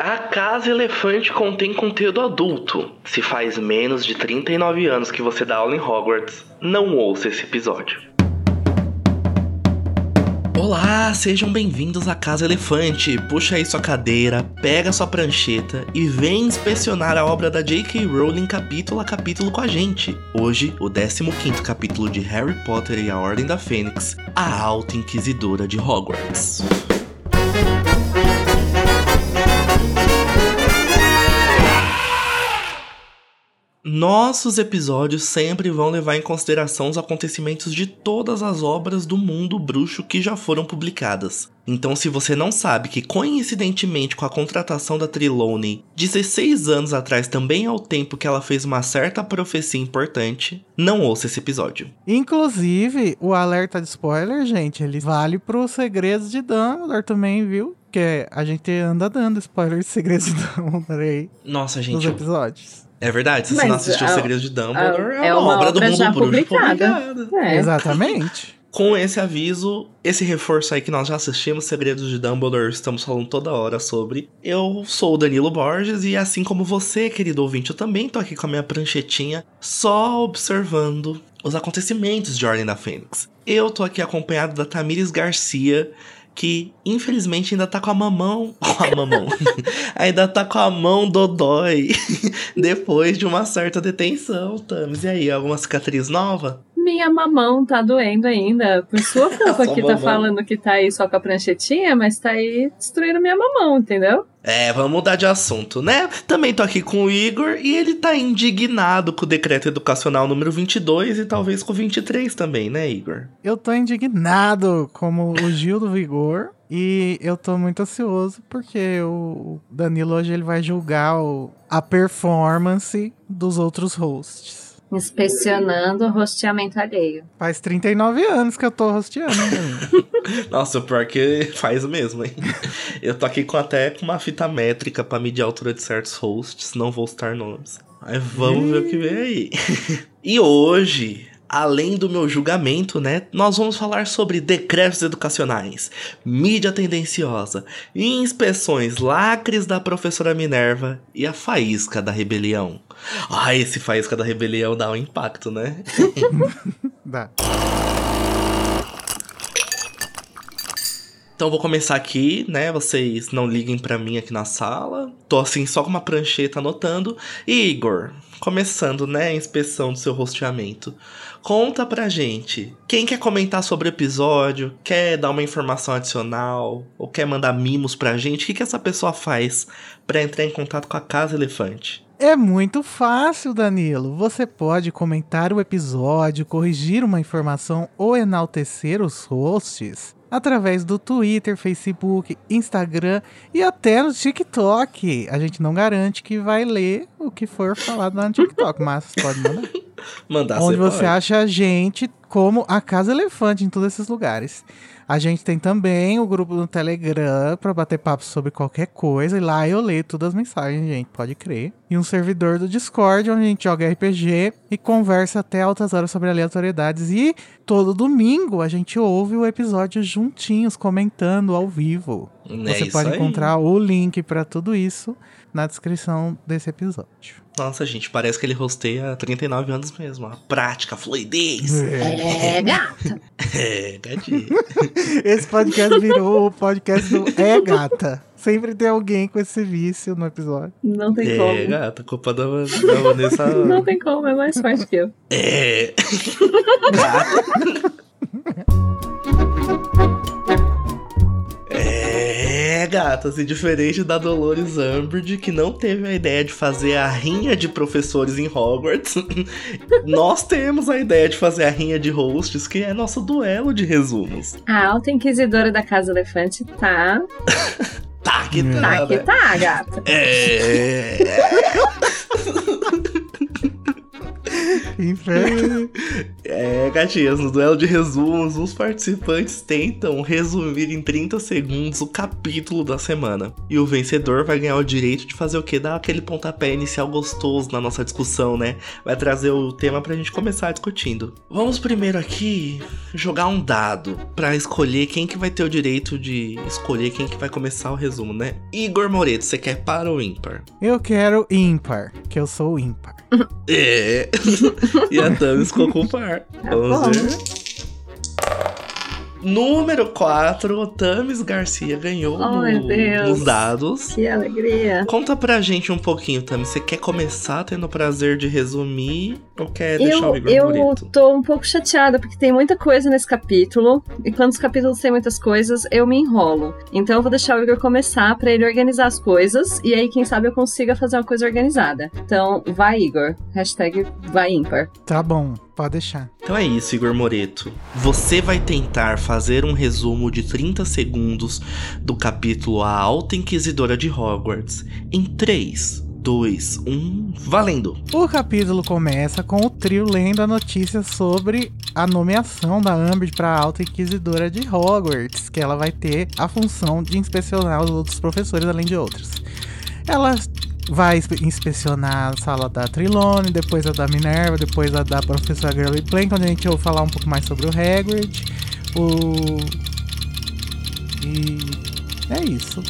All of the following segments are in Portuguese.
A Casa Elefante contém conteúdo adulto. Se faz menos de 39 anos que você dá aula em Hogwarts, não ouça esse episódio. Olá, sejam bem-vindos à Casa Elefante. Puxa aí sua cadeira, pega sua prancheta e vem inspecionar a obra da J.K. Rowling capítulo a capítulo com a gente. Hoje, o 15º capítulo de Harry Potter e a Ordem da Fênix, a Alta Inquisidora de Hogwarts. Nossos episódios sempre vão levar em consideração os acontecimentos de todas as obras do mundo bruxo que já foram publicadas. Então, se você não sabe que coincidentemente com a contratação da Trelawney, 16 anos atrás também é o tempo que ela fez uma certa profecia importante, não ouça esse episódio. Inclusive, o alerta de spoiler, gente, ele vale pros segredos de Dumbledore também, viu? Que a gente anda dando spoiler de segredos de Dumbledore aí. Nossa, gente. Nos episódios. É verdade, se Mas você não assistiu a- Os Segredos de Dumbledore, a- é, uma, obra do mundo bruxo publicada. publicada. É. Exatamente. Com esse aviso, esse reforço aí que nós já assistimos, Segredos de Dumbledore, estamos falando toda hora sobre. Eu sou o Danilo Borges e assim como você, querido ouvinte, eu também tô aqui com a minha pranchetinha, só observando os acontecimentos de Ordem da Fênix. Eu tô aqui acompanhado da Tamires Garcia, que infelizmente ainda tá com a mamão. Com a mamão. ainda tá com a mão dodói. depois de uma certa detenção, Tamis. E aí, alguma cicatriz nova? Minha mamão tá doendo ainda. Por sua culpa que tá mamão. falando que tá aí só com a pranchetinha, mas tá aí destruindo minha mamão, entendeu? É, vamos mudar de assunto, né? Também tô aqui com o Igor e ele tá indignado com o decreto educacional número 22 e talvez com o 23 também, né, Igor? Eu tô indignado como o Gil do Vigor. E eu tô muito ansioso porque o Danilo hoje ele vai julgar o- a performance dos outros hosts. Inspecionando o rosteamento alheio. Faz 39 anos que eu tô rosteando? Nossa, pior que faz mesmo, hein? Eu tô aqui com até com uma fita métrica pra medir a altura de certos hosts, não vou citar nomes. Mas vamos ver o que vem aí. E hoje, além do meu julgamento, né, nós vamos falar sobre decretos educacionais, mídia tendenciosa, inspeções, lacres da professora Minerva e a faísca da rebelião. Ah, esse faísca da rebelião dá um impacto, né? Dá. Então vou começar aqui, né? Vocês não liguem pra mim aqui na sala. Tô assim só com uma prancheta anotando. E Igor, começando, né, a inspeção do seu rosteamento. Conta pra gente. Quem quer comentar sobre o episódio, quer dar uma informação adicional ou quer mandar mimos pra gente, o que que essa pessoa faz pra entrar em contato com a Casa Elefante? É muito fácil, Danilo. Você pode comentar o episódio, corrigir uma informação ou enaltecer os hosts através do Twitter, Facebook, Instagram e até no TikTok. A gente não garante que vai ler o que for falado lá no TikTok, mas pode mandar. Mandar Onde você pode. acha a gente como a Casa Elefante em todos esses lugares. A gente tem também o grupo no Telegram pra bater papo sobre qualquer coisa. E lá eu leio todas as mensagens, gente, pode crer. E um servidor do Discord, onde a gente joga RPG e conversa até altas horas sobre aleatoriedades. E todo domingo a gente ouve o episódio juntinhos, comentando ao vivo. É Você pode aí. encontrar o link pra tudo isso na descrição desse episódio. Nossa, gente, parece que ele rosteia há 39 anos mesmo. A prática, a fluidez. É, gata. É, gatinho. Esse podcast virou o podcast do É Gata. Sempre tem alguém com esse vício no episódio. Não tem É, como. gata, culpa da, da Vanessa. Não tem como, é mais forte que eu. É. É, gata, assim, diferente da Dolores Umbridge, que não teve a ideia de fazer a rinha de professores em Hogwarts, nós temos a ideia de fazer a rinha de hosts, que é nosso duelo de resumos. A alta inquisidora da Casa Elefante tá. Tá, que tá, Tá que né? tá, gata. É. Inferno. É gatinhas, no duelo de resumos, os participantes tentam resumir em 30 segundos o capítulo da semana. E o vencedor vai ganhar o direito de fazer o quê? Dar aquele pontapé inicial gostoso na nossa discussão, né? Vai trazer o tema pra gente começar discutindo. Vamos primeiro aqui jogar um dado para escolher quem que vai ter o direito de escolher quem que vai começar o resumo, né? Igor Moreto, você quer par ou ímpar? Eu quero ímpar, que eu sou ímpar. É. e a Tami ficou com par. Vamos bom. ver. Número 4, Tamis Garcia ganhou Oh, no- nos dados. Que alegria. Conta pra gente um pouquinho, Tami. Você quer começar tendo o prazer de resumir ou quer deixar Eu, o Igor eu Moreto? tô um pouco chateada, porque tem muita coisa nesse capítulo, e quando os capítulos têm muitas coisas, eu me enrolo. Então eu vou deixar o Igor começar pra ele organizar as coisas, e aí quem sabe eu consiga fazer uma coisa organizada. Então, vai Igor. Hashtag vai ímpar. Tá bom, pode deixar. Então é isso, Igor Moreto. Você vai tentar fazer um resumo de 30 segundos do capítulo A Alta Inquisidora de Hogwarts em 3, 2, 1, valendo! O capítulo começa com o trio lendo a notícia sobre a nomeação da Umbridge para Alta Inquisidora de Hogwarts, que ela vai ter a função de inspecionar os outros professores, além de outros. Ela vai inspe- inspecionar a sala da Trilone, depois a da Minerva, depois a da professora Girly Plank, onde a gente ouve falar um pouco mais sobre o Hagrid. O... E é isso.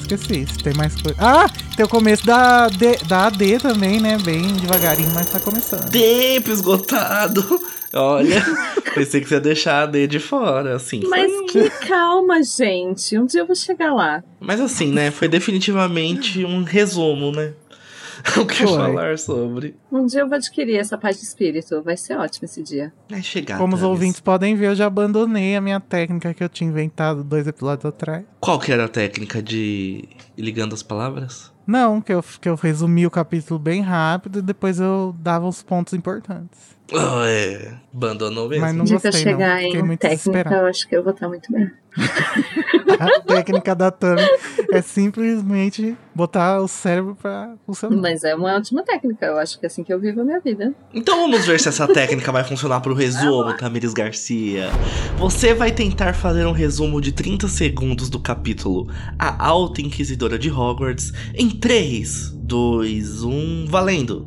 Esqueci, se tem mais coisa. Ah, tem o começo da, D, da AD também, né? Bem devagarinho, mas tá começando. Tempo esgotado! Olha, pensei que você ia deixar a D de fora, assim. Mas foi- que calma, gente. Um dia eu vou chegar lá. Mas assim, né? Foi definitivamente um resumo, né? O que Foi. falar sobre. Um dia eu vou adquirir essa paz de espírito. Vai ser ótimo esse dia. Vai chegar. Como os ouvintes podem ver, eu já abandonei a minha técnica que eu tinha inventado dois episódios atrás. Qual que era a técnica de ir ligando as palavras? Não, que eu, que eu resumi o capítulo bem rápido e depois eu dava os pontos importantes. Ah, é. Abandonou mesmo. Mas não eu gostei, não. chegar Fiquei em muito técnica, desesperado. eu acho que eu vou estar muito bem. A técnica da Tami é simplesmente botar o cérebro pra funcionar. Mas é uma ótima técnica. Eu acho que é assim que eu vivo a minha vida. Então vamos ver se essa técnica vai funcionar pro resumo, Tamires Garcia. Você vai tentar fazer um resumo de 30 segundos do capítulo A Alta Inquisidora de Hogwarts em 3, 2, 1, valendo!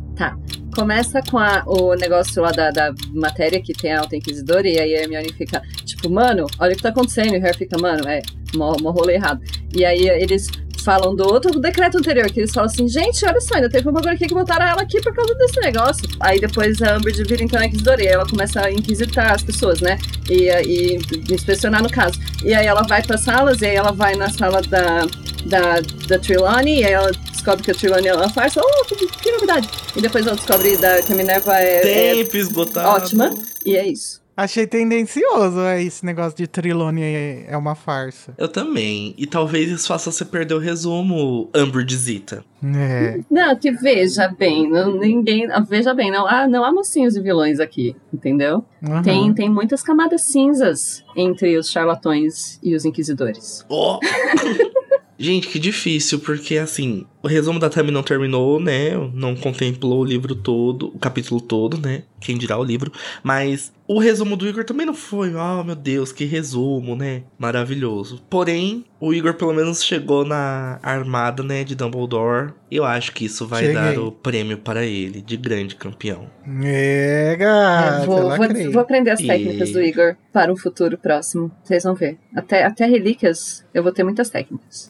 Começa com a- o negócio lá da, da matéria que tem a Alta Inquisidora, e aí a Hermione fica, tipo, mano, olha o que tá acontecendo. E o Harry fica, mano, é, mó, mó rolê errado. E aí eles falam do outro decreto anterior, que eles falam assim, gente, olha só, ainda teve um bagulho aqui que botaram ela aqui por causa desse negócio. Aí depois a Umbridge vira então a Inquisidora, e ela começa a inquisitar as pessoas, né? E, e inspecionar no caso. E aí ela vai pras salas, e aí ela vai na sala da, da, da Trelawney, e aí ela descobre que a Trelawney é uma farsa. Oh, que, que novidade! E depois ela descobre da, que a Minerva é, é Tempo esgotado. ótima. E é isso. Achei tendencioso é, esse negócio de Trilone é, é uma farsa. Eu também. E talvez isso faça você perder o resumo, Umbridge Zita. É. Não, que veja bem, não, ninguém. ah, Veja bem, não, ah, não há mocinhos e vilões aqui, entendeu? Aham. Tem, tem muitas camadas cinzas entre os charlatões e os inquisidores. Ó! Gente, que difícil, porque assim, o resumo da Tammy não terminou, né? Não contemplou o livro todo, o capítulo todo, né? Quem dirá o livro. Mas o resumo do Igor também não foi, oh meu Deus, que resumo, né? Maravilhoso. Porém, o Igor pelo menos chegou na armada, né, de Dumbledore. Eu acho que isso vai Cheguei. dar o prêmio para ele, de grande campeão. É, Eu gata, vou, vou- vou aprender as E- técnicas do Igor para um futuro próximo. Vocês vão ver. Até, até relíquias, eu vou ter muitas técnicas.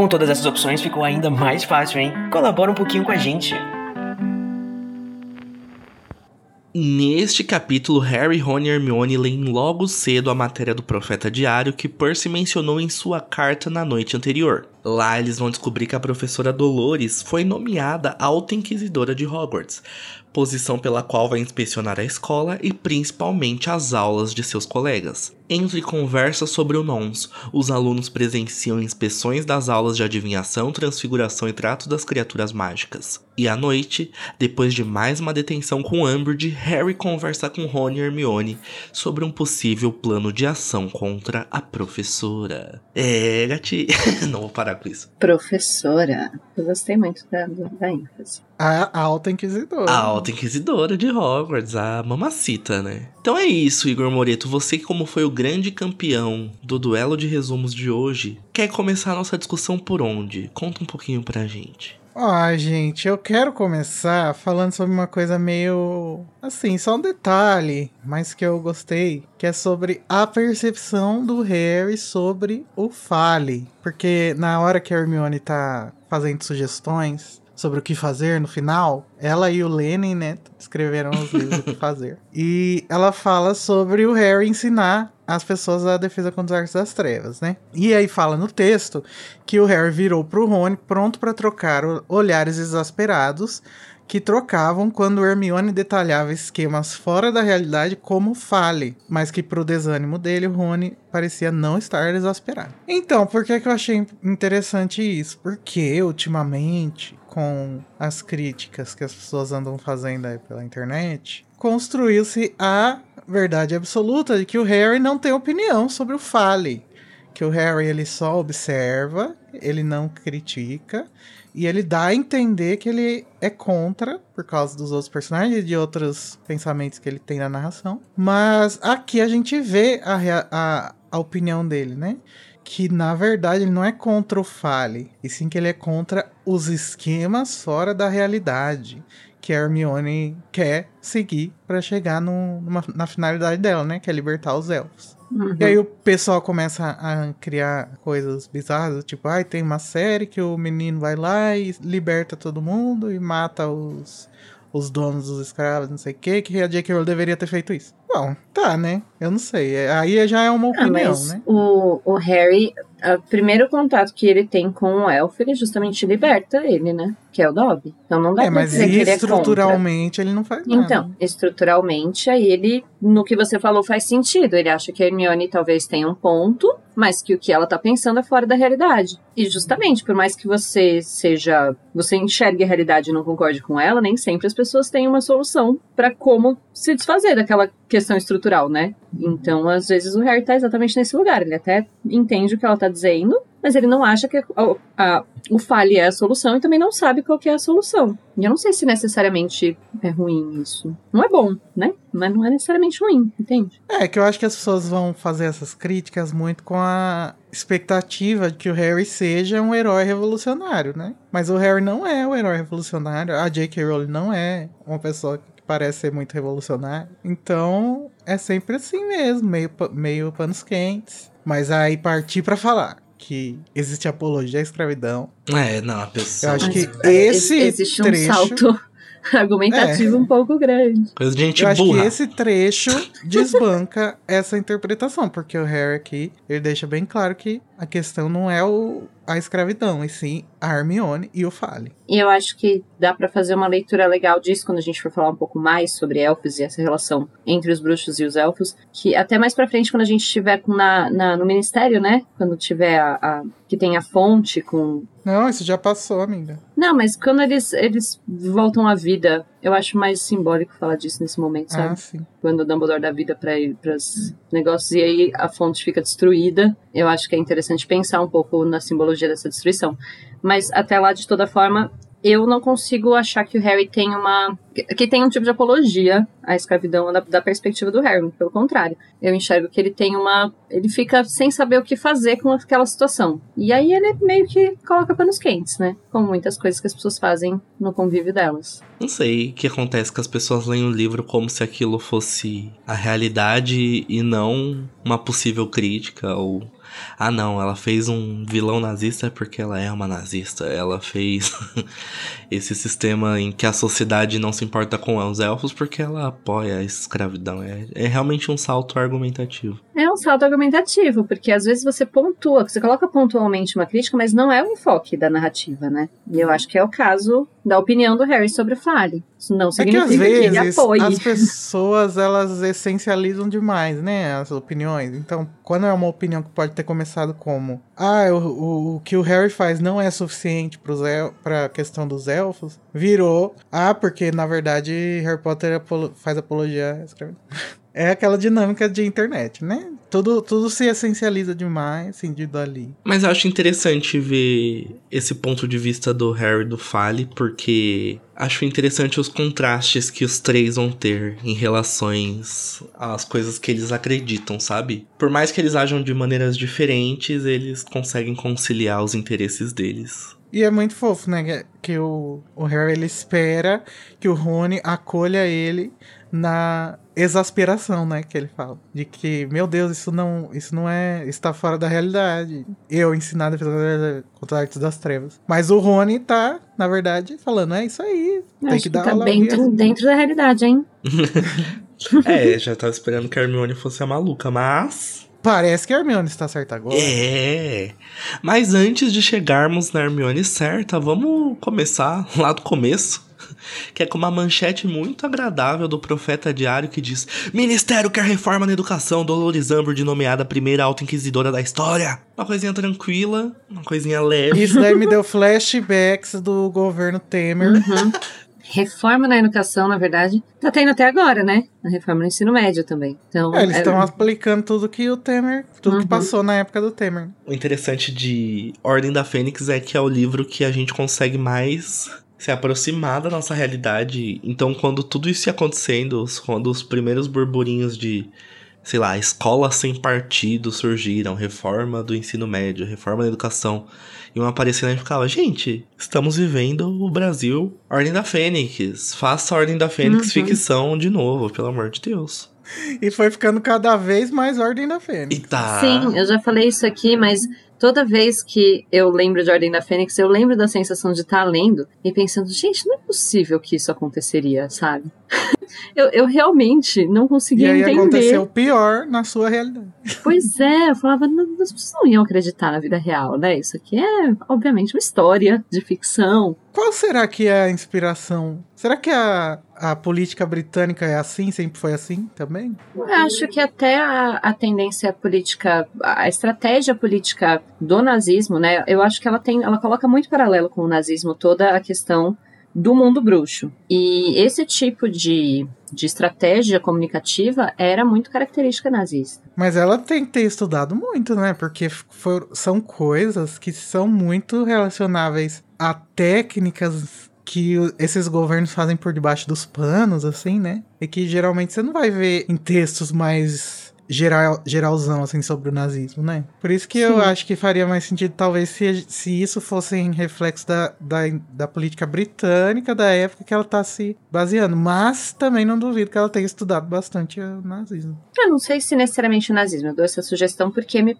Com todas essas opções ficou ainda mais fácil, hein? Colabora um pouquinho com a gente. Neste capítulo, Harry, Rony e Hermione leem logo cedo a matéria do Profeta Diário que Percy mencionou em sua carta na noite anterior. Lá eles vão descobrir que a professora Dolores foi nomeada Alta Inquisidora de Hogwarts. Posição pela qual vai inspecionar a escola e principalmente as aulas de seus colegas. Entre conversas sobre o NONS, os alunos presenciam inspeções das aulas de adivinhação, transfiguração e trato das criaturas mágicas. E à noite, depois de mais uma detenção com Umbridge, Harry conversa com Rony e Hermione sobre um possível plano de ação contra a professora. É, gati... Não vou parar com isso. Professora. Eu gostei muito da, da ênfase. A alta inquisidora. A alta inquisidora de Hogwarts, a mamacita, né? Então é isso, Igor Moreto. Você como foi o grande campeão do duelo de resumos de hoje, quer começar a nossa discussão por onde? Conta um pouquinho pra gente. Ai, gente, eu quero começar falando sobre uma coisa meio. Assim, só um detalhe, mas que eu gostei, que é sobre a percepção do Harry sobre o Fale. Porque na hora que a Hermione tá fazendo sugestões sobre o que fazer no final, ela e o Lenin, né, escreveram os livros o que fazer. E ela fala sobre o Harry ensinar as pessoas a defesa contra os artes das trevas, né? E aí fala no texto que o Harry virou pro Rony pronto para trocar olhares exasperados que trocavam quando Hermione detalhava esquemas fora da realidade como fale, mas que pro desânimo dele, Rony parecia não estar exasperado. Então, por que, que eu achei interessante isso? Porque ultimamente, com as críticas que as pessoas andam fazendo aí pela internet, construiu-se a verdade absoluta de que o Harry não tem opinião sobre o Fale. Que o Harry ele só observa, ele não critica e ele dá a entender que ele é contra por causa dos outros personagens e de outros pensamentos que ele tem na narração. Mas aqui a gente vê a, a, a opinião dele, né? que na verdade ele não é contra o Fale, e sim que ele é contra os esquemas fora da realidade que a Hermione quer seguir para chegar no, numa, na finalidade dela, né? Que é libertar os elfos. Uhum. E aí o pessoal começa a criar coisas bizarras, tipo, ai, ah, tem uma série que o menino vai lá e liberta todo mundo e mata os, os donos dos escravos, não sei o que, que a J.K. Rowling deveria ter feito isso. Bom, tá, né? Eu não sei. Aí já é uma ah, opinião, ah, né? O, o Harry, o primeiro contato que ele tem com o elfo, ele justamente liberta ele, né? Que é o Dobby. Então não dá é, pra dizer que ele é estruturalmente ele não faz nada. Então, estruturalmente, aí ele, no que você falou, faz sentido. Ele acha que a Hermione talvez tenha um ponto, mas que o que ela tá pensando é fora da realidade. E justamente, por mais que você seja, você enxergue a realidade e não concorde com ela, nem sempre as pessoas têm uma solução para como se desfazer daquela questão estrutural, né? Então, às vezes, o Harry tá exatamente nesse lugar. Ele até entende o que ela tá dizendo, mas ele não acha que a, a, o fale é a solução e também não sabe qual que é a solução. E eu não sei se necessariamente é ruim isso. Não é bom, né? Mas não é necessariamente ruim, entende? É, que eu acho que as pessoas vão fazer essas críticas muito com a expectativa de que o Harry seja um herói revolucionário, né? Mas o Harry não é o herói revolucionário. A J.K. Rowling não é uma pessoa que parece ser muito revolucionária. Então, é sempre assim mesmo, meio, meio panos quentes. Mas aí partir para falar que existe apologia à escravidão. É, não, a pessoa. Eu acho que esse existe trecho... um salto argumentativo é. um pouco grande. Coisa de gente Eu burra. acho que esse trecho desbanca essa interpretação, porque o Harry aqui, ele deixa bem claro que a questão não é o, a escravidão, e sim a Hermione e o Fale. E eu acho que dá para fazer uma leitura legal disso quando a gente for falar um pouco mais sobre elfos e essa relação entre os bruxos e os elfos, que até mais para frente quando a gente estiver na, na, no ministério, né, quando tiver a, a, que tem a fonte com Não, isso já passou, amiga. Não, mas quando eles eles voltam à vida, eu acho mais simbólico falar disso nesse momento, sabe? Ah. Quando o Dumbledore dá vida para os negócios e aí a fonte fica destruída, eu acho que é interessante pensar um pouco na simbologia dessa destruição. Mas até lá, de toda forma, eu não consigo achar que o Harry tem uma. que tem um tipo de apologia à escravidão da, da, perspectiva do Harry. Pelo contrário, eu enxergo que ele tem uma. ele fica sem saber o que fazer com aquela situação. E aí ele meio que coloca panos quentes, né? Como muitas coisas que as pessoas fazem no convívio delas. Não sei o que acontece que as pessoas leem o livro como se aquilo fosse a realidade e não uma possível crítica ou ah não, ela fez um vilão nazista porque ela é uma nazista. Ela fez esse sistema em que a sociedade não se importa com os elfos porque ela apoia a escravidão. É, é realmente um salto argumentativo. É um salto argumentativo, porque às vezes você pontua, você coloca pontualmente uma crítica, mas não é o enfoque da narrativa, né? E eu acho que é o caso da opinião do Harry sobre o Fale. Isso não significa é que, às vezes, que ele apoie. As pessoas, elas essencializam demais, né, as opiniões. Então, quando é uma opinião que pode ter começado como ah, o, o, o que o Harry faz não é suficiente para a questão dos elfos, virou ah, porque na verdade Harry Potter apolo faz apologia. É aquela dinâmica de internet, né? Tudo, tudo se essencializa demais, cindido ali. Mas eu acho interessante ver esse ponto de vista do Harry do Fale, porque acho interessante os contrastes que os três vão ter em relações às coisas que eles acreditam, sabe? Por mais que eles ajam de maneiras diferentes, eles conseguem conciliar os interesses deles. E é muito fofo, né? Que, que o, o Harry ele espera que o Rony acolha ele na exasperação, né, que ele fala, de que, meu Deus, isso não, isso não é, está fora da realidade. Eu ensinado contra artes das trevas. Mas o Rony tá, na verdade, falando, é isso aí, tem Acho que dar tá aula dentro, dentro da realidade, hein? é, já tava esperando que a Hermione fosse a maluca, mas Parece que a Hermione está certa agora. É. Mas antes de chegarmos na Hermione certa, vamos começar lá do começo. Que é com uma manchete muito agradável do Profeta Diário que diz: Ministério quer reforma na educação, Dolores Umbridge nomeada primeira auto-inquisidora da história. Uma coisinha tranquila, uma coisinha leve. Isso daí me deu flashbacks do governo Temer. Uhum. Reforma na educação, na verdade, tá tendo até agora, né? A reforma no ensino médio também. Então, É, eles é- estão aplicando tudo que o Temer, tudo que Uhum. passou na época do Temer. O interessante de Ordem da Fênix é que é o livro que a gente consegue mais se aproximar da nossa realidade. Então, quando tudo isso ia acontecendo, quando os primeiros burburinhos de, sei lá, escola sem partido surgiram, reforma do ensino médio, reforma da educação, iam aparecendo, a gente ficava, gente, estamos vivendo o Brasil, Ordem da Fênix. Faça a Ordem da Fênix Uhum. ficção de novo, pelo amor de Deus. E foi ficando cada vez mais Ordem da Fênix. E tá. Sim, eu já falei isso aqui, mas toda vez que eu lembro de Ordem da Fênix, eu lembro da sensação de estar lendo e pensando, gente, não é possível que isso aconteceria, sabe? Eu, eu realmente não E conseguia aí entender. aconteceu o pior na sua realidade. Pois é, eu falava, não, as pessoas não iam acreditar na vida real, né? Isso aqui é, obviamente, uma história de ficção. Qual será que é a inspiração? Será que a, a política britânica é assim? Sempre foi assim também? Eu acho que até a, a tendência política, a estratégia política do nazismo, né? Eu acho que ela tem, ela coloca muito paralelo com o nazismo toda a questão do mundo bruxo. E esse tipo de, de estratégia comunicativa era muito característica nazista. Mas ela tem que ter estudado muito, né? Porque for- são coisas que são muito relacionáveis a técnicas que esses governos fazem por debaixo dos panos, assim, né? E que geralmente você não vai ver em textos mais geral, geralzão, assim, sobre o nazismo, né? Por isso que eu Sim. acho que faria mais sentido, talvez, se, se isso fosse em reflexo da, da, da política britânica da época que ela tá se baseando. Mas também não duvido que ela tenha estudado bastante o nazismo. Eu não sei se necessariamente o nazismo, eu dou essa sugestão porque me-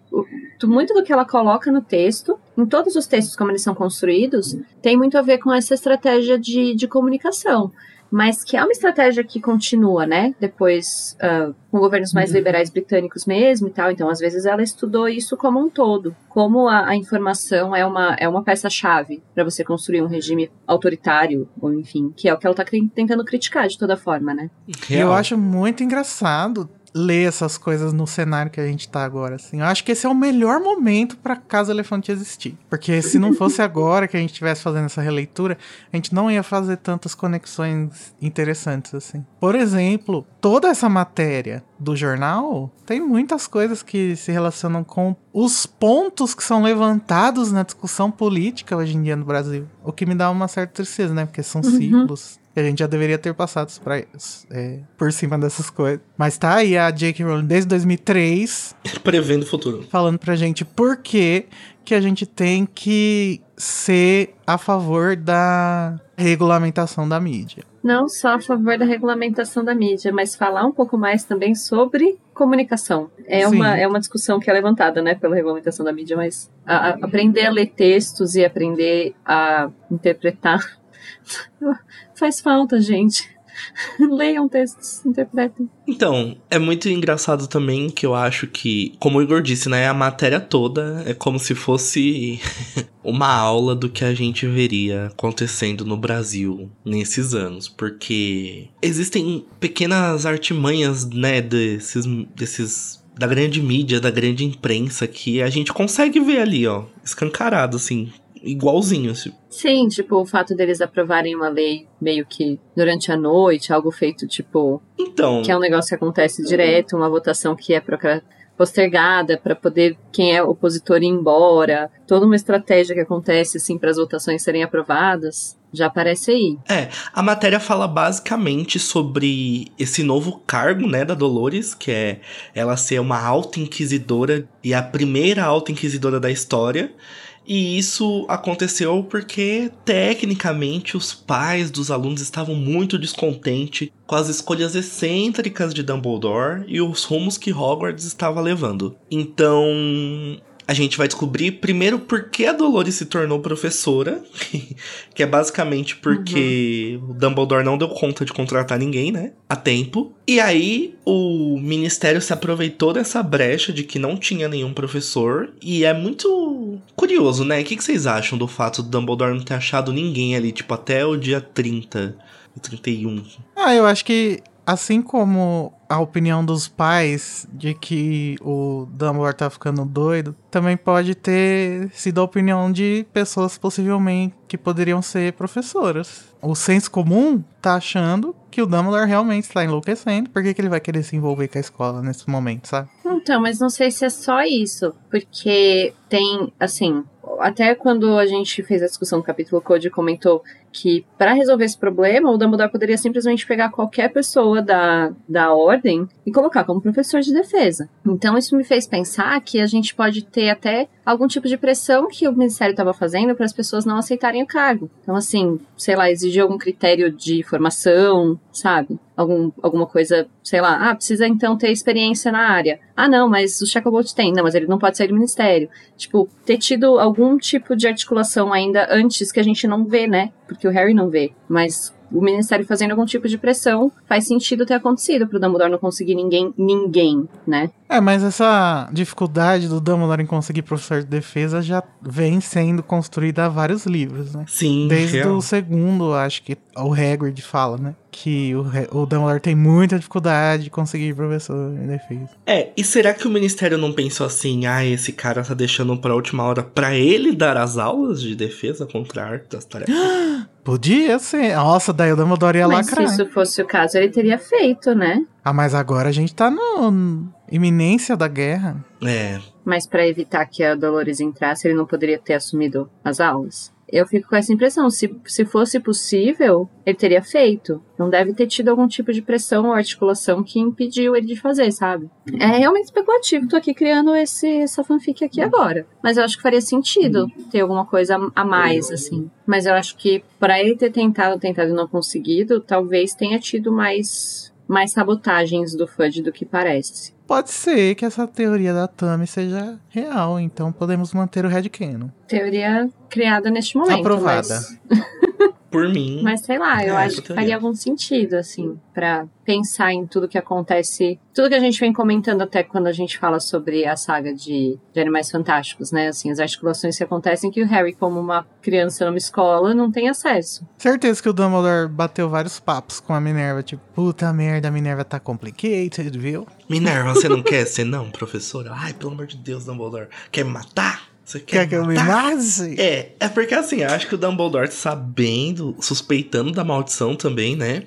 muito do que ela coloca no texto, em todos os textos como eles são construídos, tem muito a ver com essa estratégia de, de comunicação. Mas que é uma estratégia que continua, né? Depois, ah, com governos mais Uhum. liberais britânicos mesmo e tal. Então, às vezes, ela estudou isso como um todo. Como a, a informação é uma, é uma peça-chave para você construir um regime autoritário, ou enfim, que é o que ela tá cri- tentando criticar de toda forma, né? Eu acho muito engraçado ler essas coisas no cenário que a gente tá agora, assim. Eu acho que esse é o melhor momento pra Casa Elefante existir. Porque se não fosse agora que a gente estivesse fazendo essa releitura, a gente não ia fazer tantas conexões interessantes, assim. Por exemplo, toda essa matéria do jornal tem muitas coisas que se relacionam com os pontos que são levantados na discussão política hoje em dia no Brasil. O que me dá uma certa tristeza, né? Porque são Uhum. ciclos A gente já deveria ter passado pra, é, por cima dessas coisas. Mas tá aí a J.K. Rowling desde 2003 Prevendo o futuro. falando pra gente por que que a gente tem que ser a favor da regulamentação da mídia. Não só a favor da regulamentação da mídia, mas falar um pouco mais também sobre comunicação. É, Sim. uma, é uma discussão que é levantada, né, pela regulamentação da mídia, mas a- a- aprender a ler textos e aprender a interpretar faz falta, gente. Leiam textos, interpretem. Então, é muito engraçado também que eu acho que, como o Igor disse, né, a matéria toda é como se fosse uma aula do que a gente veria acontecendo no Brasil nesses anos, porque existem pequenas artimanhas, né, desses desses da grande mídia, da grande imprensa que a gente consegue ver ali, ó, escancarado assim, igualzinho, assim. Sim, tipo, o fato deles aprovarem uma lei meio que durante a noite, algo feito, tipo, Então, que é um negócio que acontece direto, uma votação que é procra- postergada para poder quem é opositor ir embora, toda uma estratégia que acontece assim para as votações serem aprovadas, já aparece aí. É, a matéria fala basicamente sobre esse novo cargo, né, da Dolores, que é ela ser uma alta inquisidora e a primeira alta inquisidora da história. E isso aconteceu porque, tecnicamente, os pais dos alunos estavam muito descontentes com as escolhas excêntricas de Dumbledore e os rumos que Hogwarts estava levando. Então, a gente vai descobrir primeiro por que a Dolores se tornou professora, que é basicamente porque o Dumbledore não deu conta de contratar ninguém, né? A tempo. E aí o ministério se aproveitou dessa brecha de que não tinha nenhum professor. E é muito curioso, né? O que vocês acham do fato do Dumbledore não ter achado ninguém ali, tipo, até o dia 30, 31? Ah, eu acho que assim como a opinião dos pais de que o Dumbledore tá ficando doido, também pode ter sido a opinião de pessoas possivelmente que poderiam ser professoras. O senso comum tá achando que o Dumbledore realmente está enlouquecendo, por que, que ele vai querer se envolver com a escola nesse momento, sabe? Então, mas não sei se é só isso, porque tem, assim, até quando a gente fez a discussão do capítulo, Code comentou que para resolver esse problema, o Dumbledore poderia simplesmente pegar qualquer pessoa da, da ordem e colocar como professor de defesa. Então, isso me fez pensar que a gente pode ter até algum tipo de pressão que o Ministério estava fazendo para as pessoas não aceitarem o cargo. Então, assim, sei lá, exigir algum critério de formação, sabe? Algum, alguma coisa, sei lá, ah, precisa então ter experiência na área. Ah, não, mas o Shacklebolt tem. Não, mas ele não pode sair do ministério. Tipo, ter tido algum tipo de articulação ainda antes que a gente não vê, né? Porque o Harry não vê. Mas o ministério fazendo algum tipo de pressão faz sentido ter acontecido pro Dumbledore não conseguir ninguém, ninguém, né? É, mas essa dificuldade do Dumbledore em conseguir professor de defesa já vem sendo construída há vários livros, né? Sim, Desde real. o segundo, acho que o Hagrid fala, né? Que o, o Dumbledore tem muita dificuldade de conseguir professor de defesa. É, e será que o ministério não pensou assim, ah, esse cara tá deixando pra última hora pra ele dar as aulas de defesa contra a arte das tarefas? Podia ser. Nossa, daí o Dumbledore ia Mas se lacrar. isso fosse o caso, ele teria feito, né? Ah, mas agora a gente tá no iminência da guerra. é, Mas pra evitar que a Dolores entrasse, ele não poderia ter assumido as aulas. Eu fico com essa impressão. Se, se fosse possível, ele teria feito. Não deve ter tido algum tipo de pressão ou articulação que impediu ele de fazer, sabe? É realmente especulativo. Tô aqui criando esse, essa fanfic aqui agora. Mas eu acho que faria sentido ter alguma coisa a mais, assim. Mas eu acho que pra ele ter tentado, tentado e não conseguido, talvez tenha tido mais, mais sabotagens do FUD do que parece. Pode ser que essa teoria da Tami seja real, então podemos manter o headcanon. Teoria criada neste momento. Aprovada. Mas... por mim. Mas sei lá, eu É, acho eu que faria algum sentido, assim, pra pensar em tudo que acontece. Tudo que a gente vem comentando até quando a gente fala sobre a saga de, de Animais Fantásticos, né? Assim, as articulações que acontecem que o Harry, como uma criança numa escola, não tem acesso. Certeza que o Dumbledore bateu vários papos com a Minerva, tipo, puta merda, a Minerva tá complicated, viu? Minerva, você não quer ser não, professora? Ai, pelo amor de Deus, Dumbledore. Quer me matar? Você quer, Quer que eu me mate? É, é porque assim, acho que o Dumbledore sabendo, suspeitando da maldição também, né?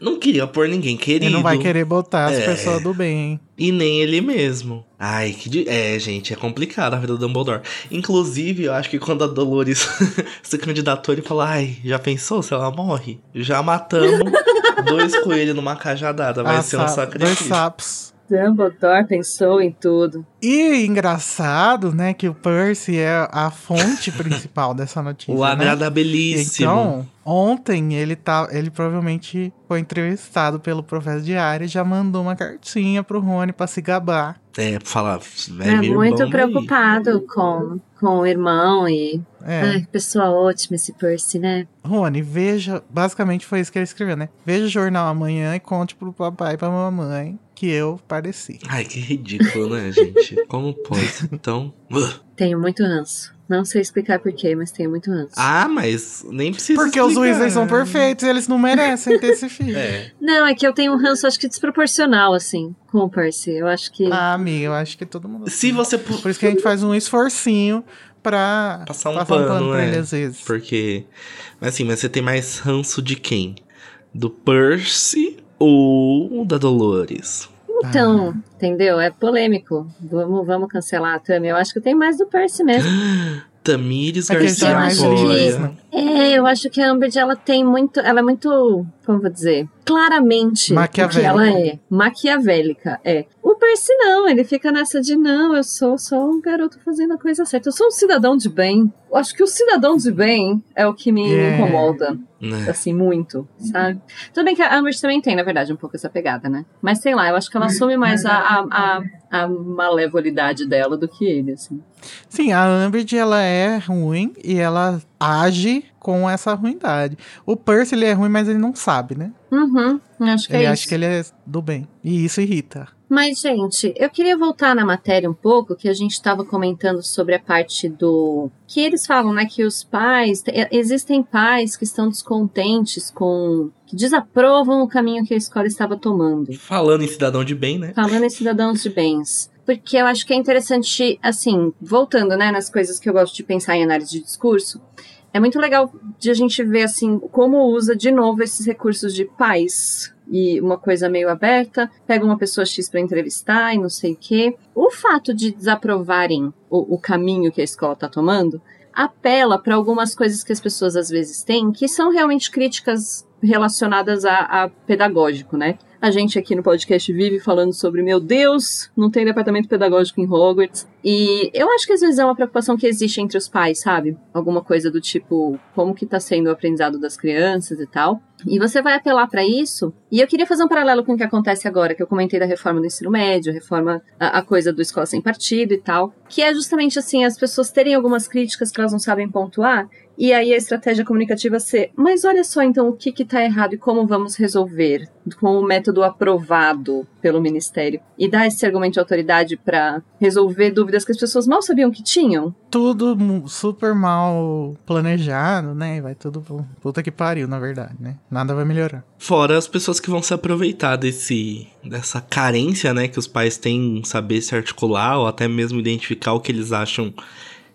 Não queria pôr ninguém querido. Ele não vai querer botar as É. pessoas do bem. E nem ele mesmo. Ai, que. di- É, gente, é complicado a vida do Dumbledore. Inclusive, eu acho que quando a Dolores se candidatou, ele falou: Ai, já pensou se ela morre? Já matamos dois coelhos numa cajadada. Vai Ah, ser um sa- Dois sacrifício. sapos. Dumbledore pensou em tudo. E engraçado, né, que o Percy é a fonte principal dessa notícia. O né? Adrada belíssimo. Então, ontem ele tá, ele provavelmente foi entrevistado pelo professor Diário e já mandou uma cartinha pro Rony pra se gabar. É, pra falar. É, meu muito preocupado com, com o irmão e. É. Ai, pessoa ótima esse Percy, né? Rony, veja, basicamente foi isso que ele escreveu, né? Veja o jornal amanhã e conte pro papai e pra mamãe que eu pareci. Ai, que ridículo, né, gente? Como pode? Então. Tenho muito ranço. Não sei explicar porquê, mas tenho muito ranço. Ah, mas nem precisa. Porque os explicar. Weasley são perfeitos e eles não merecem ter esse filho. É. Não, é que eu tenho um ranço, acho que desproporcional, assim, com o Percy. Eu acho que. Ah, amiga, eu acho que todo mundo. Se você. Por isso que a gente faz um esforcinho pra Passar um pano, pra é. ele às vezes. Porque. Mas assim, mas você tem mais ranço de quem? Do Percy ou da Dolores? Então, entendeu? É polêmico. Vamos, vamos cancelar a Tami. Eu acho que tem mais do Percy mesmo. Tamires Garcia né? É, eu acho que a Umbridge, ela tem muito. Ela é muito. Como vou dizer? Claramente o que Maquiavélica. ela é. Maquiavélica, é. Percy não, ele fica nessa de não, eu sou só um garoto fazendo a coisa certa. Eu sou um cidadão de bem. Eu acho que o cidadão de bem é o que me É. incomoda. Né? Assim, muito, sabe? Tudo bem que a Umbridge também tem, na verdade, um pouco essa pegada, né? Mas sei lá, eu acho que ela assume mais a, a, a, a malevolidade dela do que ele, assim. Sim, a Umbridge, ela é ruim e ela age com essa ruindade. O Percy, ele é ruim, mas ele não sabe, né? Uhum, acho que ele é acha isso. que ele é do bem. E isso irrita. Mas, gente, eu queria voltar na matéria um pouco, que a gente estava comentando sobre a parte do. Que eles falam, né, que os pais. te- Existem pais que estão descontentes com. que desaprovam o caminho que a escola estava tomando. Falando em cidadão de bem, né? Falando em cidadãos de bens. Porque eu acho que é interessante, assim, voltando, né, nas coisas que eu gosto de pensar em análise de discurso, é muito legal de a gente ver, assim, como usa de novo esses recursos de pais e uma coisa meio aberta, pega uma pessoa X para entrevistar e não sei o quê. O fato de desaprovarem o, o caminho que a escola está tomando apela para algumas coisas que as pessoas às vezes têm que são realmente críticas relacionadas a, a pedagógico, né? A gente aqui no podcast vive falando sobre, meu Deus, não tem departamento pedagógico em Hogwarts. E eu acho que às vezes é uma preocupação que existe entre os pais, sabe? Alguma coisa do tipo, como que tá sendo o aprendizado das crianças e tal. E você vai apelar para isso. E eu queria fazer um paralelo com o que acontece agora, que eu comentei da reforma do ensino médio, reforma, a, a coisa do escola sem partido e tal. Que é justamente assim, as pessoas terem algumas críticas que elas não sabem pontuar. E aí a estratégia comunicativa ser, mas olha só então o que que tá errado e como vamos resolver com o método aprovado pelo ministério e dar esse argumento de autoridade para resolver dúvidas que as pessoas mal sabiam que tinham. Tudo super mal planejado, né? Vai tudo puta que pariu, na verdade, né? Nada vai melhorar. Fora as pessoas que vão se aproveitar desse dessa carência, né, que os pais têm em saber se articular ou até mesmo identificar o que eles acham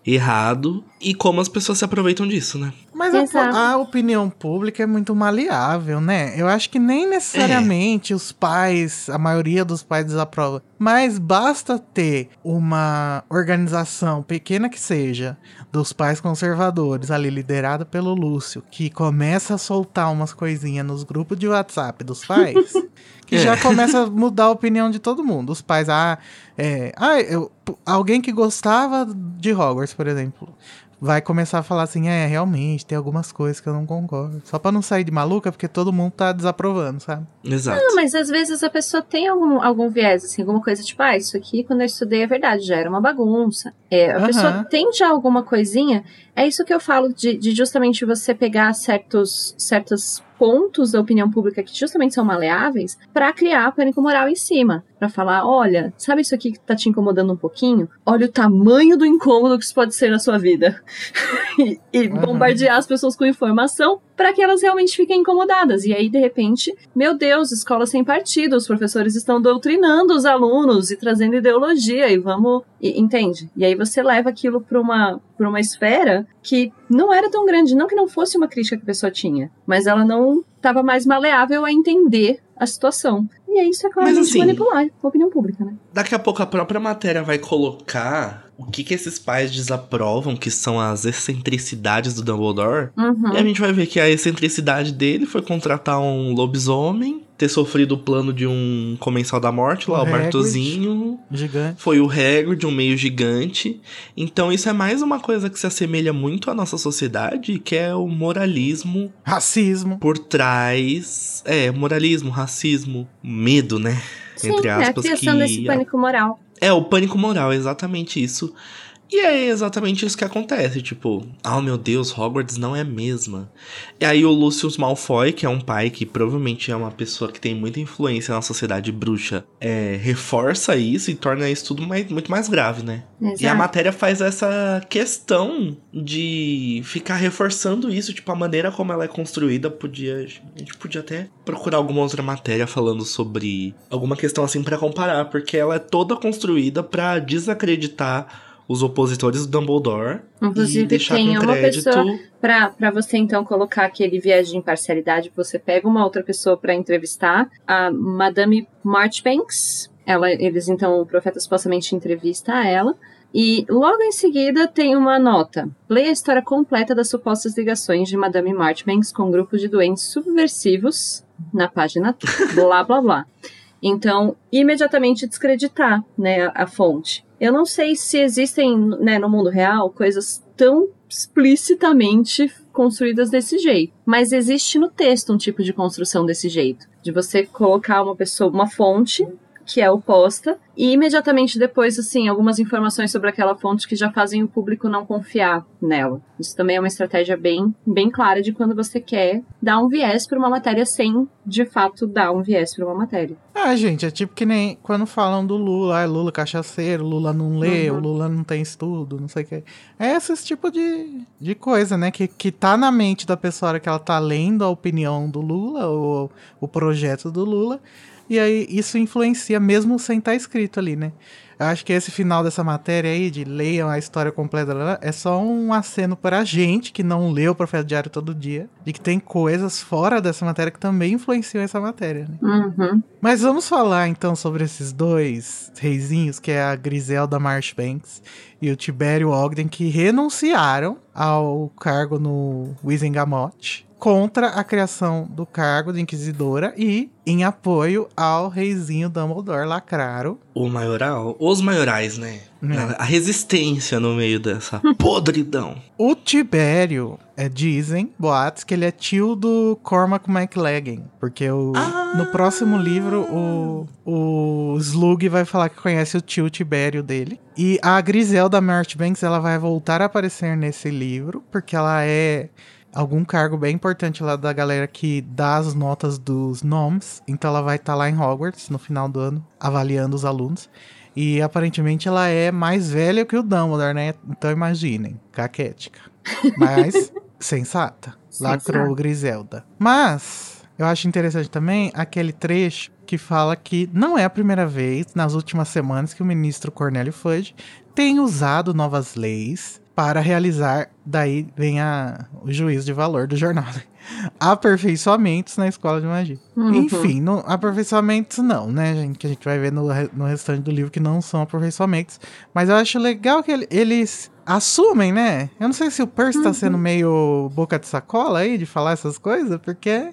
errado e como as pessoas se aproveitam disso, né? Mas a, a opinião pública é muito maleável, né? Eu acho que nem necessariamente os pais, a maioria dos pais desaprova. Mas basta ter uma organização, pequena que seja, dos pais conservadores, ali liderada pelo Lúcio, que começa a soltar umas coisinhas nos grupos de WhatsApp dos pais, que É. já começa a mudar a opinião de todo mundo. Os pais, ah, é, ah eu, alguém que gostava de Hogwarts, por exemplo, vai começar a falar assim, é, realmente, tem algumas coisas que eu não concordo. Só pra não sair de maluca, porque todo mundo tá desaprovando, sabe? Exato. Não, mas às vezes a pessoa tem algum, algum viés, assim, alguma coisa tipo, ah, isso aqui quando eu estudei é verdade, já era uma bagunça. É, a Aham. pessoa tem já alguma coisinha. É isso que eu falo de, de justamente você pegar certos, certos pontos da opinião pública que justamente são maleáveis pra criar pânico moral em cima. Pra falar, olha, sabe isso aqui que tá te incomodando um pouquinho? Olha o tamanho do incômodo que isso pode ser na sua vida. e e Uhum. bombardear as pessoas com informação para que elas realmente fiquem incomodadas. E aí, de repente, meu Deus, escola sem partido, os professores estão doutrinando os alunos e trazendo ideologia e vamos. E, entende? E aí você leva aquilo para uma, pra uma esfera que não era tão grande, não que não fosse uma crítica que a pessoa tinha, mas ela não estava mais maleável a entender a situação. E é isso é claramente Mas, assim, manipular a opinião pública, né? Daqui a pouco a própria matéria vai colocar o que, que esses pais desaprovam, que são as excentricidades do Dumbledore. Uhum. E a gente vai ver que a excentricidade dele foi contratar um lobisomem, ter sofrido o plano de um comensal da morte, lá, O o. Bartozinho. Gigante. Foi o Hagrid, um meio gigante. Então isso é mais uma coisa que se assemelha muito à nossa sociedade, que é o moralismo Racismo. por trás. É, moralismo, racismo, medo, né? Sim, Entre é a aspas, criação que desse pânico moral. É, o pânico moral, é exatamente isso. E é exatamente isso que acontece, tipo, oh meu Deus, Hogwarts não é a mesma. E aí o Lucius Malfoy, que é um pai que provavelmente é uma pessoa que tem muita influência na sociedade bruxa, é, reforça isso e torna isso tudo mais- muito mais grave, né? E a Exato. matéria faz essa questão de ficar reforçando isso, tipo, a maneira como ela é construída podia. A gente podia até procurar alguma outra matéria falando sobre alguma questão assim pra comparar, porque ela é toda construída pra desacreditar os opositores do Dumbledore e Inclusive, deixar tem com uma pessoa Pra, pra você, então, colocar aquele viés de imparcialidade, você pega uma outra pessoa pra entrevistar, a Madame Marchbanks. Ela, eles, então, o profeta supostamente entrevista ela. E logo em seguida tem uma nota. Leia a história completa das supostas ligações de Madame Marchbanks com grupos de doentes subversivos na página blá blá blá. Então, imediatamente descreditar né, a, a fonte. Eu não sei se existem né, no mundo real coisas tão explicitamente construídas desse jeito. Mas existe no texto um tipo de construção desse jeito. De você colocar uma pessoa, uma fonte que é oposta, e imediatamente depois, assim, algumas informações sobre aquela fonte que já fazem o público não confiar nela. Isso também é uma estratégia bem, bem clara de quando você quer dar um viés para uma matéria sem, de fato, dar um viés para uma matéria. Ah, gente, é tipo que nem quando falam do Lula, ah, Lula cachaceiro, Lula não lê, Uhum. o Lula não tem estudo, não sei o que. É esse tipo de, de coisa, né? Que, que tá na mente da pessoa que ela tá lendo a opinião do Lula, ou o projeto do Lula. E aí isso influencia mesmo sem estar escrito ali, né? Eu acho que esse final dessa matéria aí, de leiam a história completa, é só um aceno para a gente que não lê o Profeta Diário todo dia, de que tem coisas fora dessa matéria que também influenciam essa matéria, né? Uhum. Mas vamos falar então sobre esses dois reizinhos, que é a Griselda Marchbanks e o Tibério Ogden, que renunciaram ao cargo no Wizengamot contra a criação do cargo de inquisidora e em apoio ao reizinho Dumbledore Lacraro. O maioral, os maiorais, né? É. A- resistência no meio dessa podridão. O Tibério, é, dizem, boatos, que ele é tio do Cormac McLaggen. Porque o, Ah! no próximo livro, o, o Slug vai falar que conhece o tio Tibério dele. E a Griselda Marchbanks, ela vai voltar a aparecer nesse livro, porque ela é algum cargo bem importante lá da galera que dá as notas dos nomes. Então ela vai estar lá em Hogwarts no final do ano, avaliando os alunos. E aparentemente ela é mais velha que o Dumbledore, né? Então imaginem, caquética. Mas sensata. Lacrou. Griselda. Mas eu acho interessante também aquele trecho que fala que não é a primeira vez nas últimas semanas que o ministro Cornélio Fudge tem usado novas leis para realizar, daí vem a, o juízo de valor do jornal, né? aperfeiçoamentos na escola de magia. Uhum. Enfim, não, aperfeiçoamentos não, né, gente? Que a gente vai ver no, no restante do livro que não são aperfeiçoamentos. Mas eu acho legal que ele- eles assumem, né? Eu não sei se o Percy tá sendo meio boca de sacola aí de falar essas coisas, porque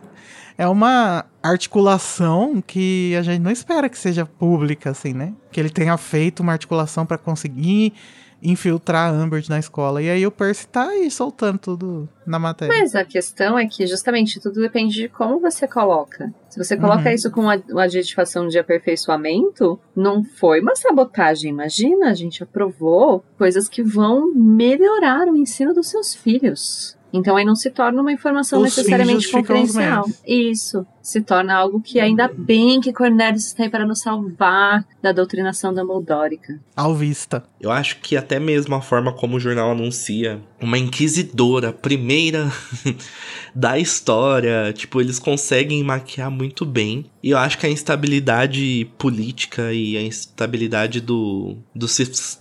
é uma articulação que a gente não espera que seja pública, assim, né? Que ele tenha feito uma articulação pra conseguir infiltrar a Ambert na escola. E aí o Percy tá aí soltando tudo na matéria. Mas a questão é que justamente tudo depende de como você coloca. Se você coloca Uhum. isso com uma, adjetivação de aperfeiçoamento, não foi uma sabotagem. Imagina, a gente aprovou coisas que vão melhorar o ensino dos seus filhos. Então aí não se torna uma informação Os necessariamente confidencial. Isso. Se torna algo que ainda bem que Cornelius está aí para nos salvar da doutrinação dumbledórica. Ao vista. Eu acho que até mesmo a forma como o jornal anuncia uma inquisidora, primeira da história, tipo, eles conseguem maquiar muito bem. E eu acho que a instabilidade política e a instabilidade do, do,